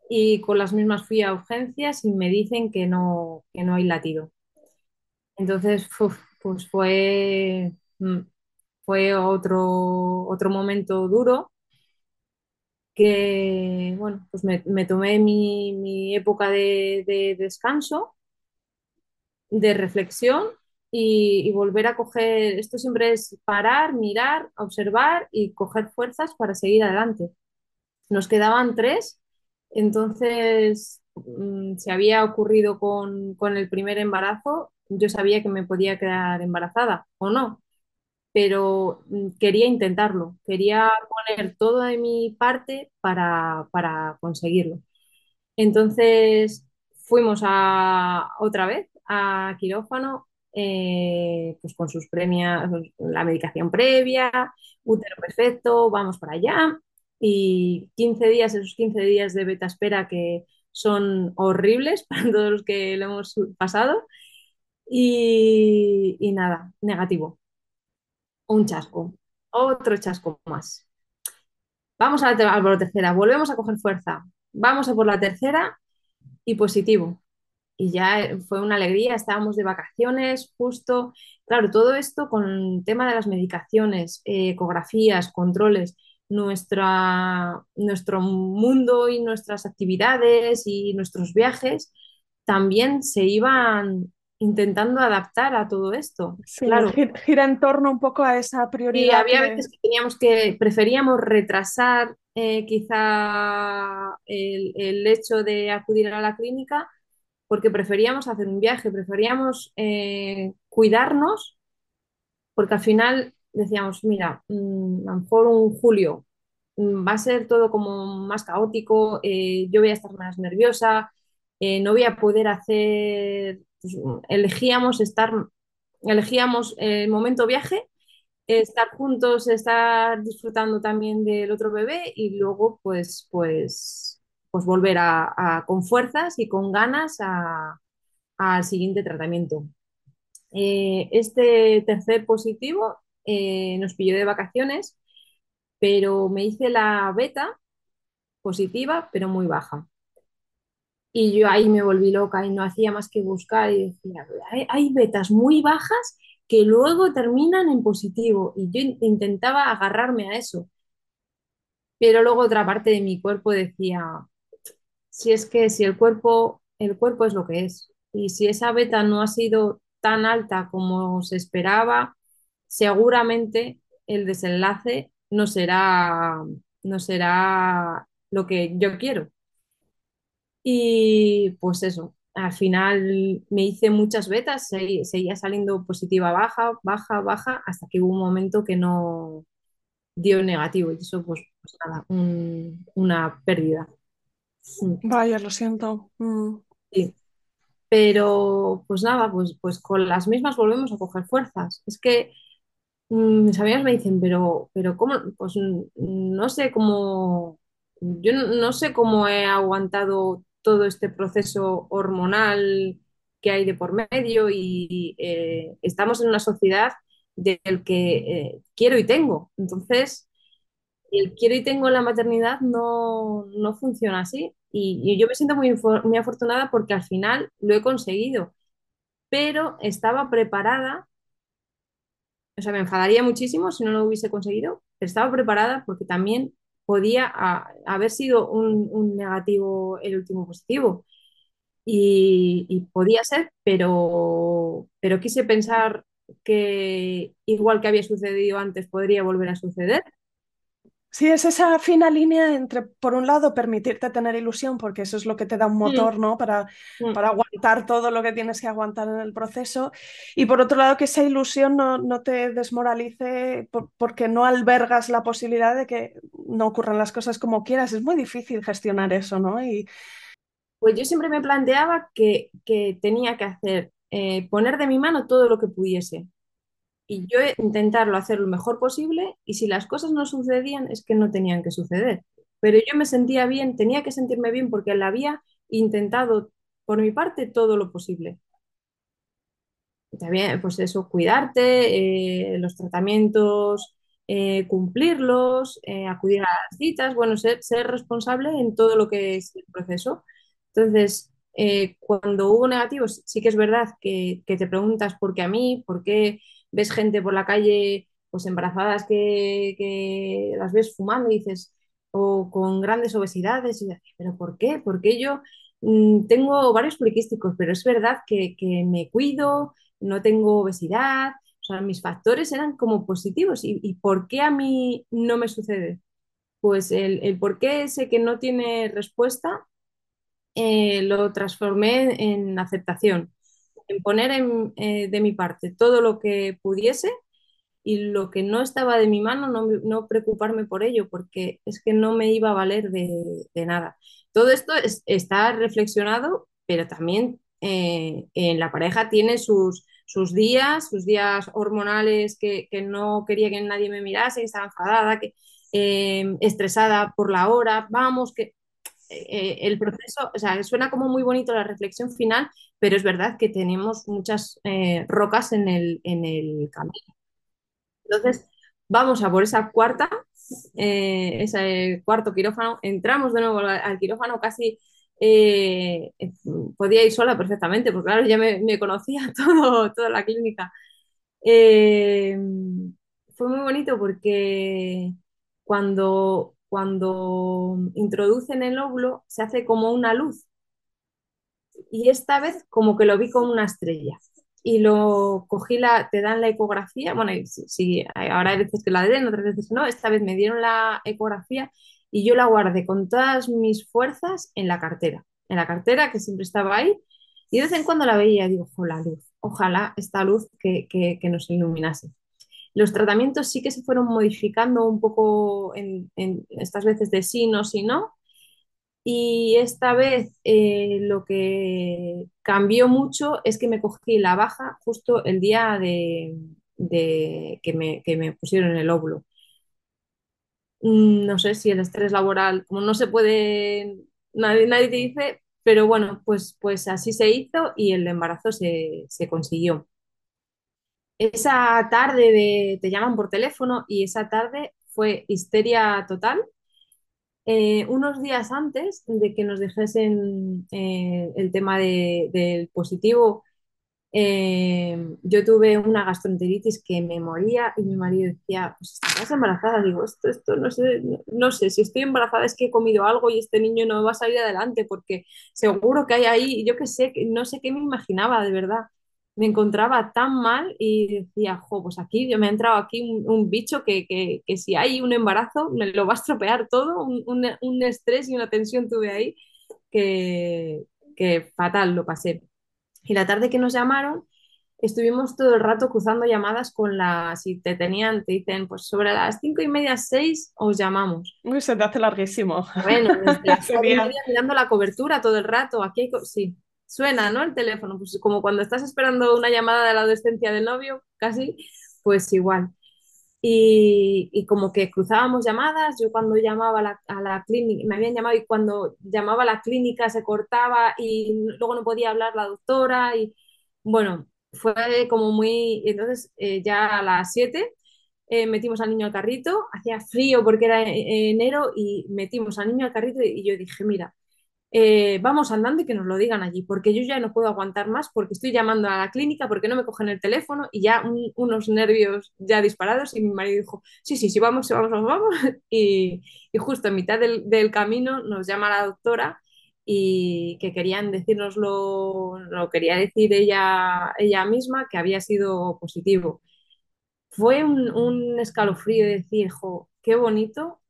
y con las mismas fui a urgencias y me dicen que no, que no hay latido. Entonces, pues fue, mm, fue otro, otro momento duro que, bueno, pues me, me tomé mi, mi época de, de descanso de reflexión y, y volver a coger, esto siempre es parar, mirar, observar y coger fuerzas para seguir adelante. Nos quedaban tres, entonces mm, se había ocurrido con, con el primer embarazo, yo sabía que me podía quedar embarazada o no, pero mm, quería intentarlo, quería poner todo de mi parte para, para conseguirlo. Entonces fuimos a, otra vez a quirófano, eh, pues con sus premias, la medicación previa, útero perfecto, vamos para allá. Y 15 días, esos 15 días de beta espera que son horribles [laughs] para todos los que lo hemos pasado. Y, nada, negativo, un chasco, otro chasco más. Vamos a la, la tercera, volvemos a coger fuerza. Vamos a por la tercera y positivo. Y ya eh, fue una alegría, estábamos de vacaciones justo. Claro, todo esto con el tema de las medicaciones, eh, ecografías, controles, nuestra, nuestro mundo y nuestras actividades y nuestros viajes también se iban intentando adaptar a todo esto. Sí, Claro, gi- gira en torno un poco a esa y prioridad había que... veces que teníamos que, preferíamos retrasar eh, quizá el, el hecho de acudir a la clínica porque preferíamos hacer un viaje, preferíamos eh, cuidarnos, porque al final decíamos, mira, mm, a lo mejor un julio mm, va a ser todo como más caótico, eh, yo voy a estar más nerviosa, no voy a poder hacer, pues, elegíamos estar, elegíamos el momento viaje estar juntos, estar disfrutando también del otro bebé y luego pues, pues, pues volver a, con fuerzas y con ganas al siguiente tratamiento. Eh, este tercer positivo eh, nos pilló de vacaciones, pero me hice la beta positiva, pero muy baja. Y yo ahí me volví loca y no hacía más que buscar y decía, hay, betas muy bajas que luego terminan en positivo. Y yo in- intentaba agarrarme a eso. Pero luego otra parte de mi cuerpo decía, si es que si el cuerpo, el cuerpo es lo que es. Y si esa beta no ha sido tan alta como se esperaba, seguramente el desenlace no será, no será lo que yo quiero. Y pues eso, al final me hice muchas betas, se- seguía saliendo positiva, baja, baja, baja, hasta que hubo un momento que no dio negativo y eso pues, pues nada, un- una pérdida. Mm, Vaya, lo siento. Mm. Sí. Pero pues nada, pues, pues con las mismas volvemos a coger fuerzas. Es que Mm, Mis amigas me dicen, pero, pero ¿cómo? Pues no sé cómo, yo no, no sé cómo he aguantado todo este proceso hormonal que hay de por medio y eh, estamos en una sociedad del que eh, quiero y tengo. Entonces, el quiero y tengo en la maternidad no, no funciona así. Y, yo me siento muy, muy afortunada porque al final lo he conseguido, pero estaba preparada o sea, me enfadaría muchísimo si no lo hubiese conseguido, pero estaba preparada porque también podía haber sido un, un negativo el último positivo y, y podía ser, pero, pero quise pensar que igual que había sucedido antes podría volver a suceder. Sí, es esa fina línea entre, por un lado, permitirte tener ilusión, porque eso es lo que te da un Mm, motor, ¿no? Para, mm. para aguantar todo lo que tienes que aguantar en el proceso. Y por otro lado, que esa ilusión no, no te desmoralice por- porque no albergas la posibilidad de que no ocurran las cosas como quieras. Es muy difícil gestionar eso, ¿no? Y Pues yo siempre me planteaba que, que tenía que hacer, eh, poner de mi mano todo lo que pudiese. Y yo intentarlo hacer lo mejor posible y si las cosas no sucedían es que no tenían que suceder. Pero yo me sentía bien, tenía que sentirme bien porque la había intentado por mi parte todo lo posible. también, pues eso, cuidarte, eh, los tratamientos, eh, cumplirlos, eh, acudir a las citas, bueno, ser, ser responsable en todo lo que es el proceso. Entonces, eh, cuando hubo negativos, sí que es verdad que, que te preguntas por qué a mí, por qué ves gente por la calle, pues embarazadas que, las ves fumando y dices, o con grandes obesidades, pero ¿por qué? Porque yo mm, tengo varios poliquísticos, pero es verdad que, me cuido, no tengo obesidad, o sea, mis factores eran como positivos. ¿Y, por qué a mí no me sucede? Pues el, el por qué ese que no tiene respuesta eh, lo transformé en aceptación, en poner en, eh, de mi parte todo lo que pudiese y lo que no estaba de mi mano, no, me- no preocuparme por ello, porque es que no me iba a valer de, nada. Todo esto es- está reflexionado, pero también eh, en la pareja tiene sus, sus días, sus días hormonales que, que no quería que nadie me mirase, estaba enfadada, que, eh, estresada por la hora, vamos, que eh, el proceso, o sea, suena como muy bonito la reflexión final, pero es verdad que tenemos muchas eh, rocas en el, en el camino. Entonces, vamos a por esa cuarta, eh, ese cuarto quirófano, entramos de nuevo al, quirófano casi... podía ir sola perfectamente, porque claro, ya me, me conocía [laughs] todo, toda la clínica. Fue muy bonito porque cuando, cuando introducen el óvulo se hace como una luz. Y esta vez como que lo vi como una estrella. Y lo cogí, la, te dan la ecografía, bueno, sí, sí, ahora hay veces que la den, otras veces no, esta vez me dieron la ecografía y yo la guardé con todas mis fuerzas en la cartera, en la cartera que siempre estaba ahí. Y de vez en cuando la veía y digo, ojo, la luz, ojalá esta luz que, que, que nos iluminase. Los tratamientos sí que se fueron modificando un poco en, estas veces de sí, no, sí, no, y esta vez eh, lo que cambió mucho es que me cogí la baja justo el día de, de que me, que me pusieron el óvulo. Mm, No sé si el estrés laboral, como no se puede, nadie, nadie te dice, pero bueno, pues, pues así se hizo y el embarazo se, se consiguió. Esa tarde de, te llaman por teléfono y esa tarde fue histeria total eh, unos días antes de que nos dijesen eh, el tema de- del positivo, eh, yo tuve una gastroenteritis que me moría y mi marido decía, pues estás embarazada. Digo, esto, esto, no sé, no, no sé, si estoy embarazada es que he comido algo y este niño no va a salir adelante porque seguro que hay ahí, yo qué sé, no sé qué me imaginaba de verdad. Me encontraba tan mal y decía, jo, pues aquí yo me ha entrado aquí un, un bicho que, que, que si hay un embarazo me lo va a estropear todo, un, un, un estrés y una tensión tuve ahí que, que fatal lo pasé. Y la tarde que nos llamaron, estuvimos todo el rato cruzando llamadas con la, si te tenían, te dicen, pues sobre las cinco y media, seis, os llamamos. Uy, se te hace larguísimo. Bueno, desde las [laughs] y media mirando la cobertura todo el rato, aquí hay, sí, suena, ¿no? El teléfono, pues como cuando estás esperando una llamada de la adolescencia del novio, casi, pues igual. Y, y como que cruzábamos llamadas, yo cuando llamaba a la, clínica, me habían llamado y cuando llamaba a la clínica se cortaba y luego no podía hablar la doctora y bueno, fue como muy, entonces eh, ya a las 7 eh, metimos al niño al carrito, hacía frío porque era e- enero y metimos al niño al carrito y yo dije, mira, eh, vamos andando y que nos lo digan allí, porque yo ya no puedo aguantar más, porque estoy llamando a la clínica, porque no me cogen el teléfono y ya un- unos nervios ya disparados y mi marido dijo, sí, sí, sí, vamos, sí, vamos, vamos. [laughs] Y, justo en mitad del, camino nos llama la doctora y que querían decirnoslo, lo quería decir ella, ella misma, que había sido positivo. Fue un, escalofrío de decir, qué bonito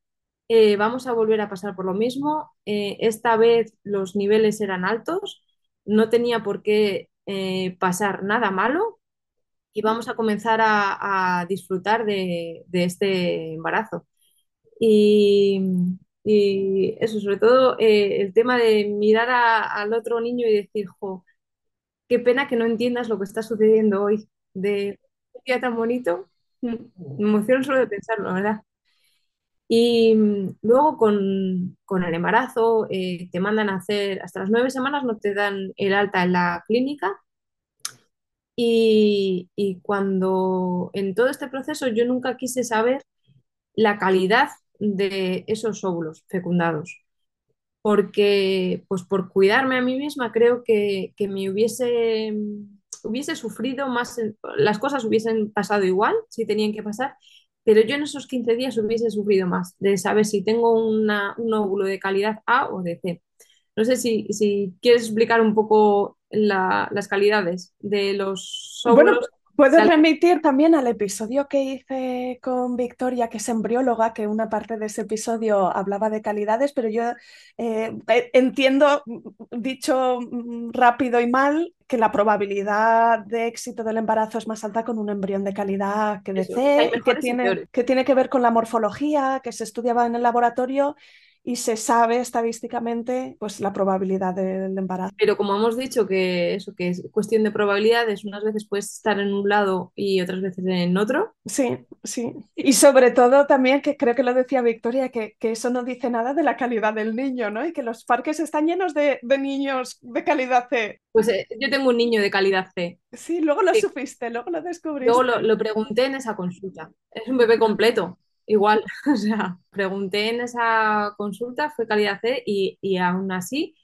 eh, vamos a volver a pasar por lo mismo. Eh, esta vez los niveles eran altos, no tenía por qué eh, pasar nada malo y vamos a comenzar a, a disfrutar de, de este embarazo. Y, y eso, sobre todo el tema de mirar a- al otro niño y decir, jo, qué pena que no entiendas lo que está sucediendo hoy, de un día tan bonito. Mm, Me emociono solo de pensarlo, ¿verdad? Y mm, luego con, con el embarazo eh, te mandan a hacer, hasta las nueve semanas no te dan el alta en la clínica. Y, y cuando en todo este proceso yo nunca quise saber la calidad de esos óvulos fecundados, porque pues por cuidarme a mí misma creo que, que me hubiese, hubiese sufrido más, las cosas hubiesen pasado igual si tenían que pasar, pero yo en esos 15 días hubiese sufrido más de saber si tengo una, un óvulo de calidad A o de C. No sé si, si quieres explicar un poco la- las calidades de los Bueno, puedo remitir también al episodio que hice con Victoria, que es embrióloga, que una parte de ese episodio hablaba de calidades, pero yo eh, eh, entiendo, mm, dicho mm, rápido y mal, que la probabilidad de éxito del embarazo es más alta con un embrión de calidad que de C, que tiene, que tiene que ver con la morfología, que se estudiaba en el laboratorio y se sabe estadísticamente pues, la probabilidad del embarazo. Pero como hemos dicho que eso, que es cuestión de probabilidades, unas veces puedes estar en un lado y otras veces en otro. Sí, sí. Y sobre todo también, que creo que lo decía Victoria, que, que eso no dice nada de la calidad del niño, ¿no? Y que los parques están llenos de, de niños de calidad C. Pues eh, yo tengo un niño de calidad C. Sí, luego lo Sí. supiste, luego lo descubriste. Luego lo, lo pregunté en esa consulta. Es un bebé completo, igual. [laughs] O sea, pregunté en esa consulta, fue calidad C y, y aún así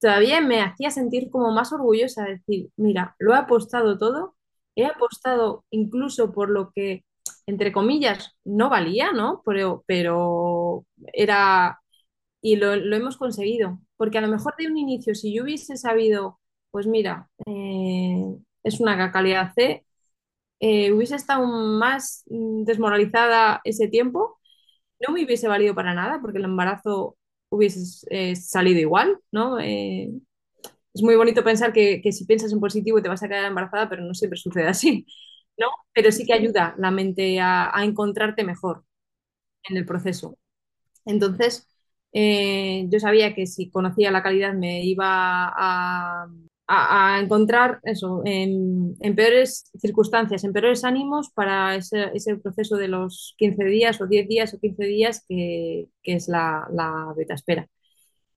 todavía me hacía sentir como más orgullosa, decir, mira, lo he apostado todo, he apostado incluso por lo que, entre comillas, no valía, ¿no? Pero, pero era, y lo, lo hemos conseguido, porque a lo mejor de un inicio, si yo hubiese sabido, pues mira, eh, es una calidad C, eh, hubiese estado más mm, desmoralizada ese tiempo, no me hubiese valido para nada, porque el embarazo hubiese eh, salido igual, ¿no? Eh, es muy bonito pensar que, que si piensas en positivo te vas a quedar embarazada, pero no siempre sucede así, ¿no? Pero sí que ayuda la mente a, a encontrarte mejor en el proceso. Entonces, eh, yo sabía que si conocía la calidad me iba a, a- a encontrar eso en, en peores circunstancias, en peores ánimos para ese, ese proceso de los 15 días o 10 días o 15 días que, que es la, la beta espera.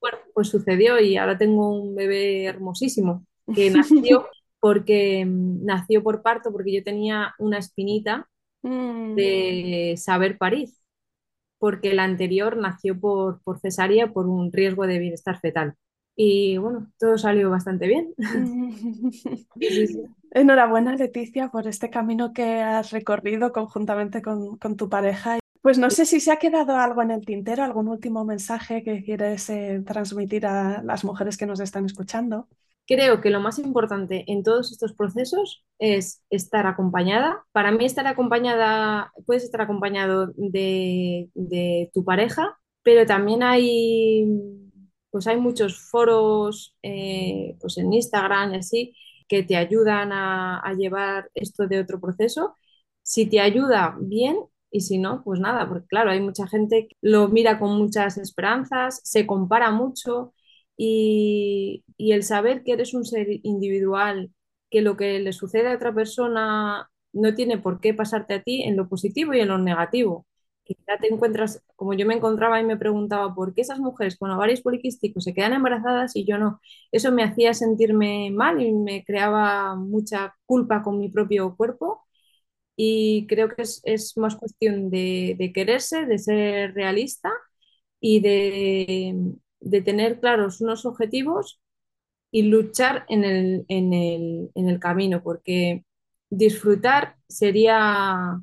Bueno, pues sucedió y ahora tengo un bebé hermosísimo que [laughs] nació porque nació por parto porque yo tenía una espinita Mm. de saber parir, porque la anterior nació por, por cesárea por un riesgo de bienestar fetal. Y bueno, todo salió bastante bien. [laughs] Enhorabuena, Leticia, por este camino que has recorrido conjuntamente con, con tu pareja. Pues no sé si se ha quedado algo en el tintero, algún último mensaje que quieres eh, transmitir a las mujeres que nos están escuchando. Creo que lo más importante en todos estos procesos es estar acompañada. Para mí estar acompañada, puedes estar acompañado de, de tu pareja, pero también hay, pues hay muchos foros eh, pues en Instagram y así que te ayudan a, llevar esto de otro proceso. Si te ayuda, bien, y si no, pues nada, porque claro, hay mucha gente que lo mira con muchas esperanzas, se compara mucho y, y el saber que eres un ser individual, que lo que le sucede a otra persona no tiene por qué pasarte a ti en lo positivo y en lo negativo. Quizá te encuentras, como yo me encontraba y me preguntaba por qué esas mujeres con ovarios poliquísticos se quedan embarazadas y yo no. Eso me hacía sentirme mal y me creaba mucha culpa con mi propio cuerpo y creo que es, es más cuestión de, de quererse, de ser realista y de, de tener claros unos objetivos y luchar en el, en el, en el camino, porque disfrutar sería,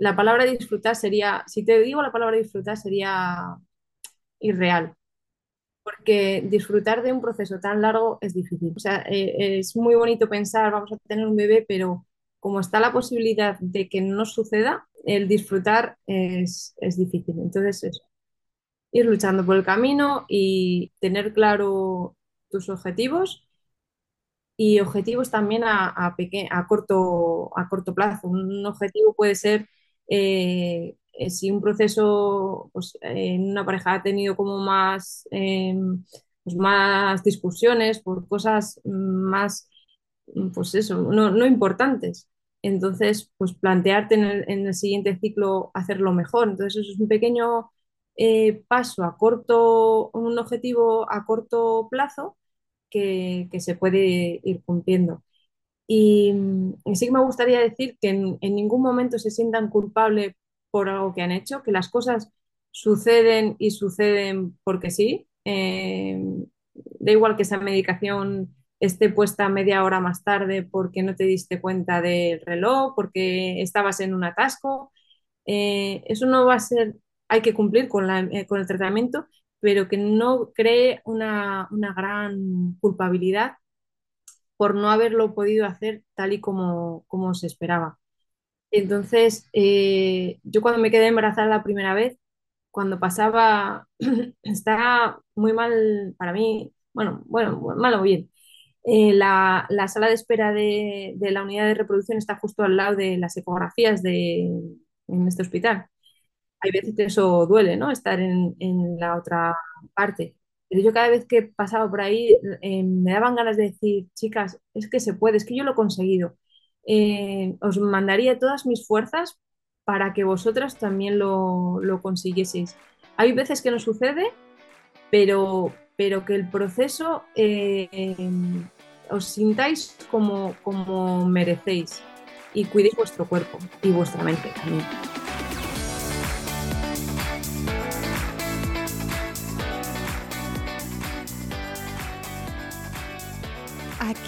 la palabra disfrutar sería, si te digo la palabra disfrutar sería irreal, porque disfrutar de un proceso tan largo es difícil. O sea, eh, es muy bonito pensar, vamos a tener un bebé, pero como está la posibilidad de que no suceda, el disfrutar es, es difícil. Entonces, eso, ir luchando por el camino y tener claro tus objetivos y objetivos también a, a, a corto, a corto plazo. Un objetivo puede ser eh, eh, si un proceso pues, en una pareja ha tenido como más, eh, pues más discusiones por cosas más, pues eso, no, no importantes. Entonces, pues plantearte en el, en el siguiente ciclo hacerlo mejor. Entonces, eso es un pequeño eh, paso a corto, un objetivo a corto plazo que se puede ir cumpliendo. Y, y sí que me gustaría decir que en, en ningún momento se sientan culpables por algo que han hecho, que las cosas suceden y suceden porque sí. Eh, da igual que esa medicación esté puesta media hora más tarde porque no te diste cuenta del reloj, porque estabas en un atasco. Eh, eso no va a ser, hay que cumplir con, la, eh, con el tratamiento, pero que no cree una, una, gran culpabilidad por no haberlo podido hacer tal y como, como se esperaba. Entonces, eh, yo cuando me quedé embarazada la primera vez, cuando pasaba, [clears throat] estaba muy mal para mí, bueno, bueno, mal o bien. Eh, la, la, sala de espera de, de, la unidad de reproducción está justo al lado de las ecografías de, en este hospital. Hay veces que eso duele, ¿no? Estar en, en la otra parte. Pero yo cada vez que pasaba por ahí eh, me daban ganas de decir, chicas, es que se puede, es que yo lo he conseguido. Eh, os mandaría todas mis fuerzas para que vosotras también lo, lo consiguieseis. Hay veces que no sucede, pero, pero que el proceso eh, os sintáis como, como merecéis y cuidéis vuestro cuerpo y vuestra mente también.